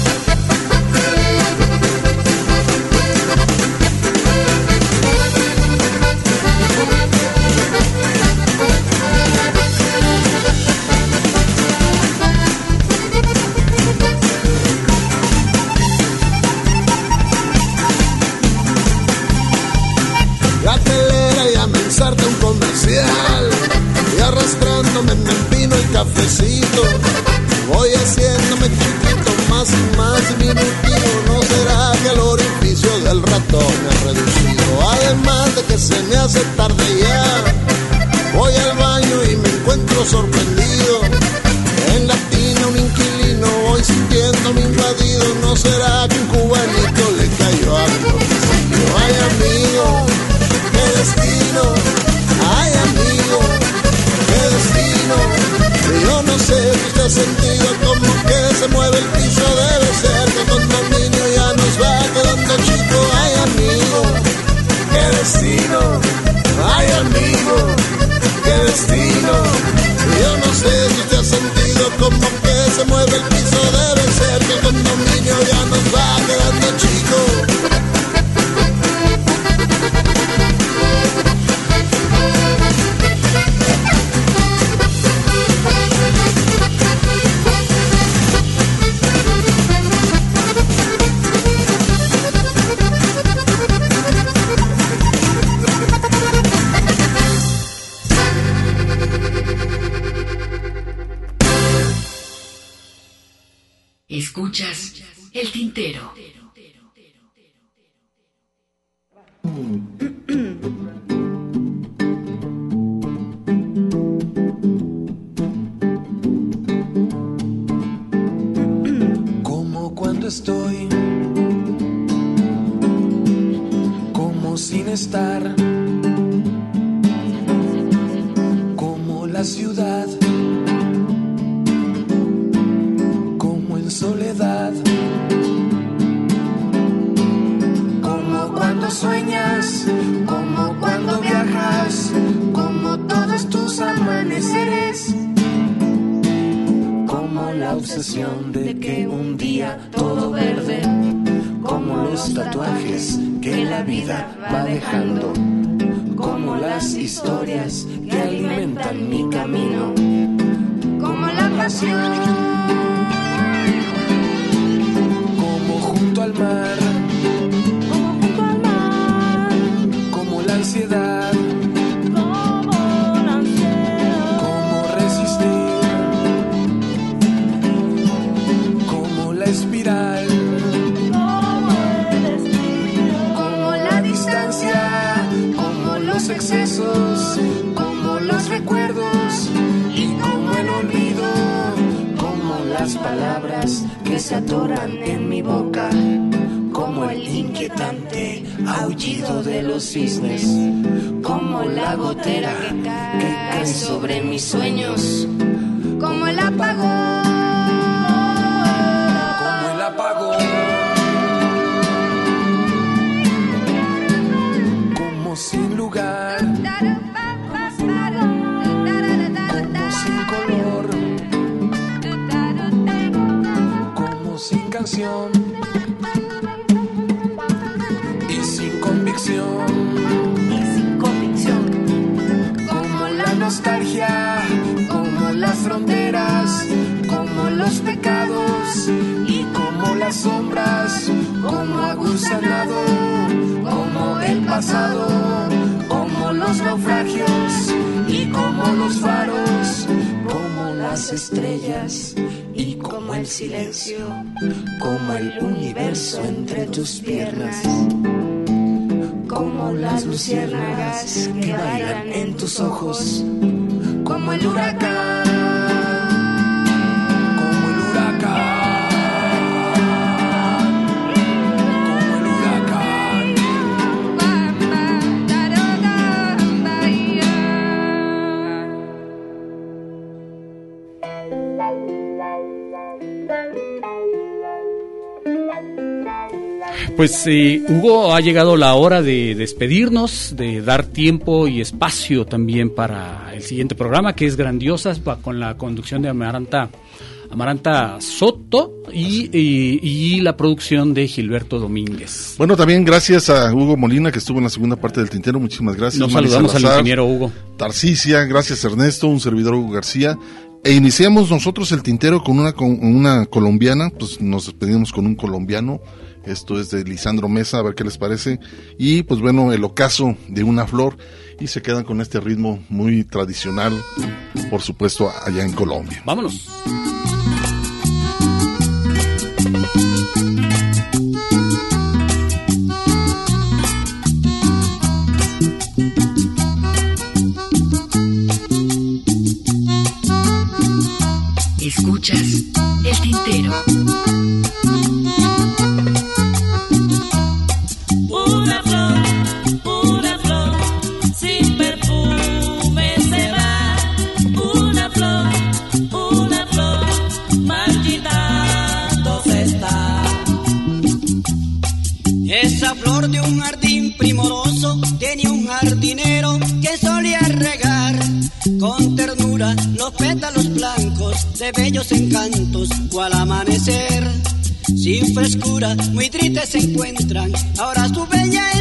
Las historias que alimentan mi camino, como la pasión, como junto al mar, como junto al mar, como la ansiedad. Se atoran en mi boca, como el inquietante aullido de los cisnes, como la gotera que cae sobre mis sueños, como el apagón Y sin convicción. Y sin convicción. Como la nostalgia. Como las fronteras. Como los pecados y como las sombras, como agusanado, como el pasado, como los naufragios y como los faros, como las estrellas como el silencio, como el universo entre tus piernas. Como las luciérnagas que bailan en tus ojos, como el huracán. Pues eh, Hugo, ha llegado la hora de despedirnos, de dar tiempo y espacio también para el siguiente programa, que es Grandiosas, va con la conducción de Amaranta, Amaranta Soto y, y- y la producción de Gilberto Domínguez. Bueno, también gracias a Hugo Molina que estuvo en la segunda parte del tintero. Muchísimas gracias. Nos Marisa saludamos al ingeniero Hugo. Tarcicia, gracias Ernesto, un servidor Hugo García. E iniciamos nosotros el tintero con una, con una colombiana, pues nos despedimos con un colombiano. Esto es de Lisandro Mesa, a ver qué les parece. Y pues bueno, el ocaso de una flor. Y se quedan con este ritmo muy tradicional, por supuesto, allá en Colombia. Vámonos. Escuchas el tintero. Esa flor de un jardín primoroso tenía un jardinero que solía regar con ternura los pétalos blancos de bellos encantos o al amanecer. Sin frescura, muy tristes se encuentran, ahora su belleza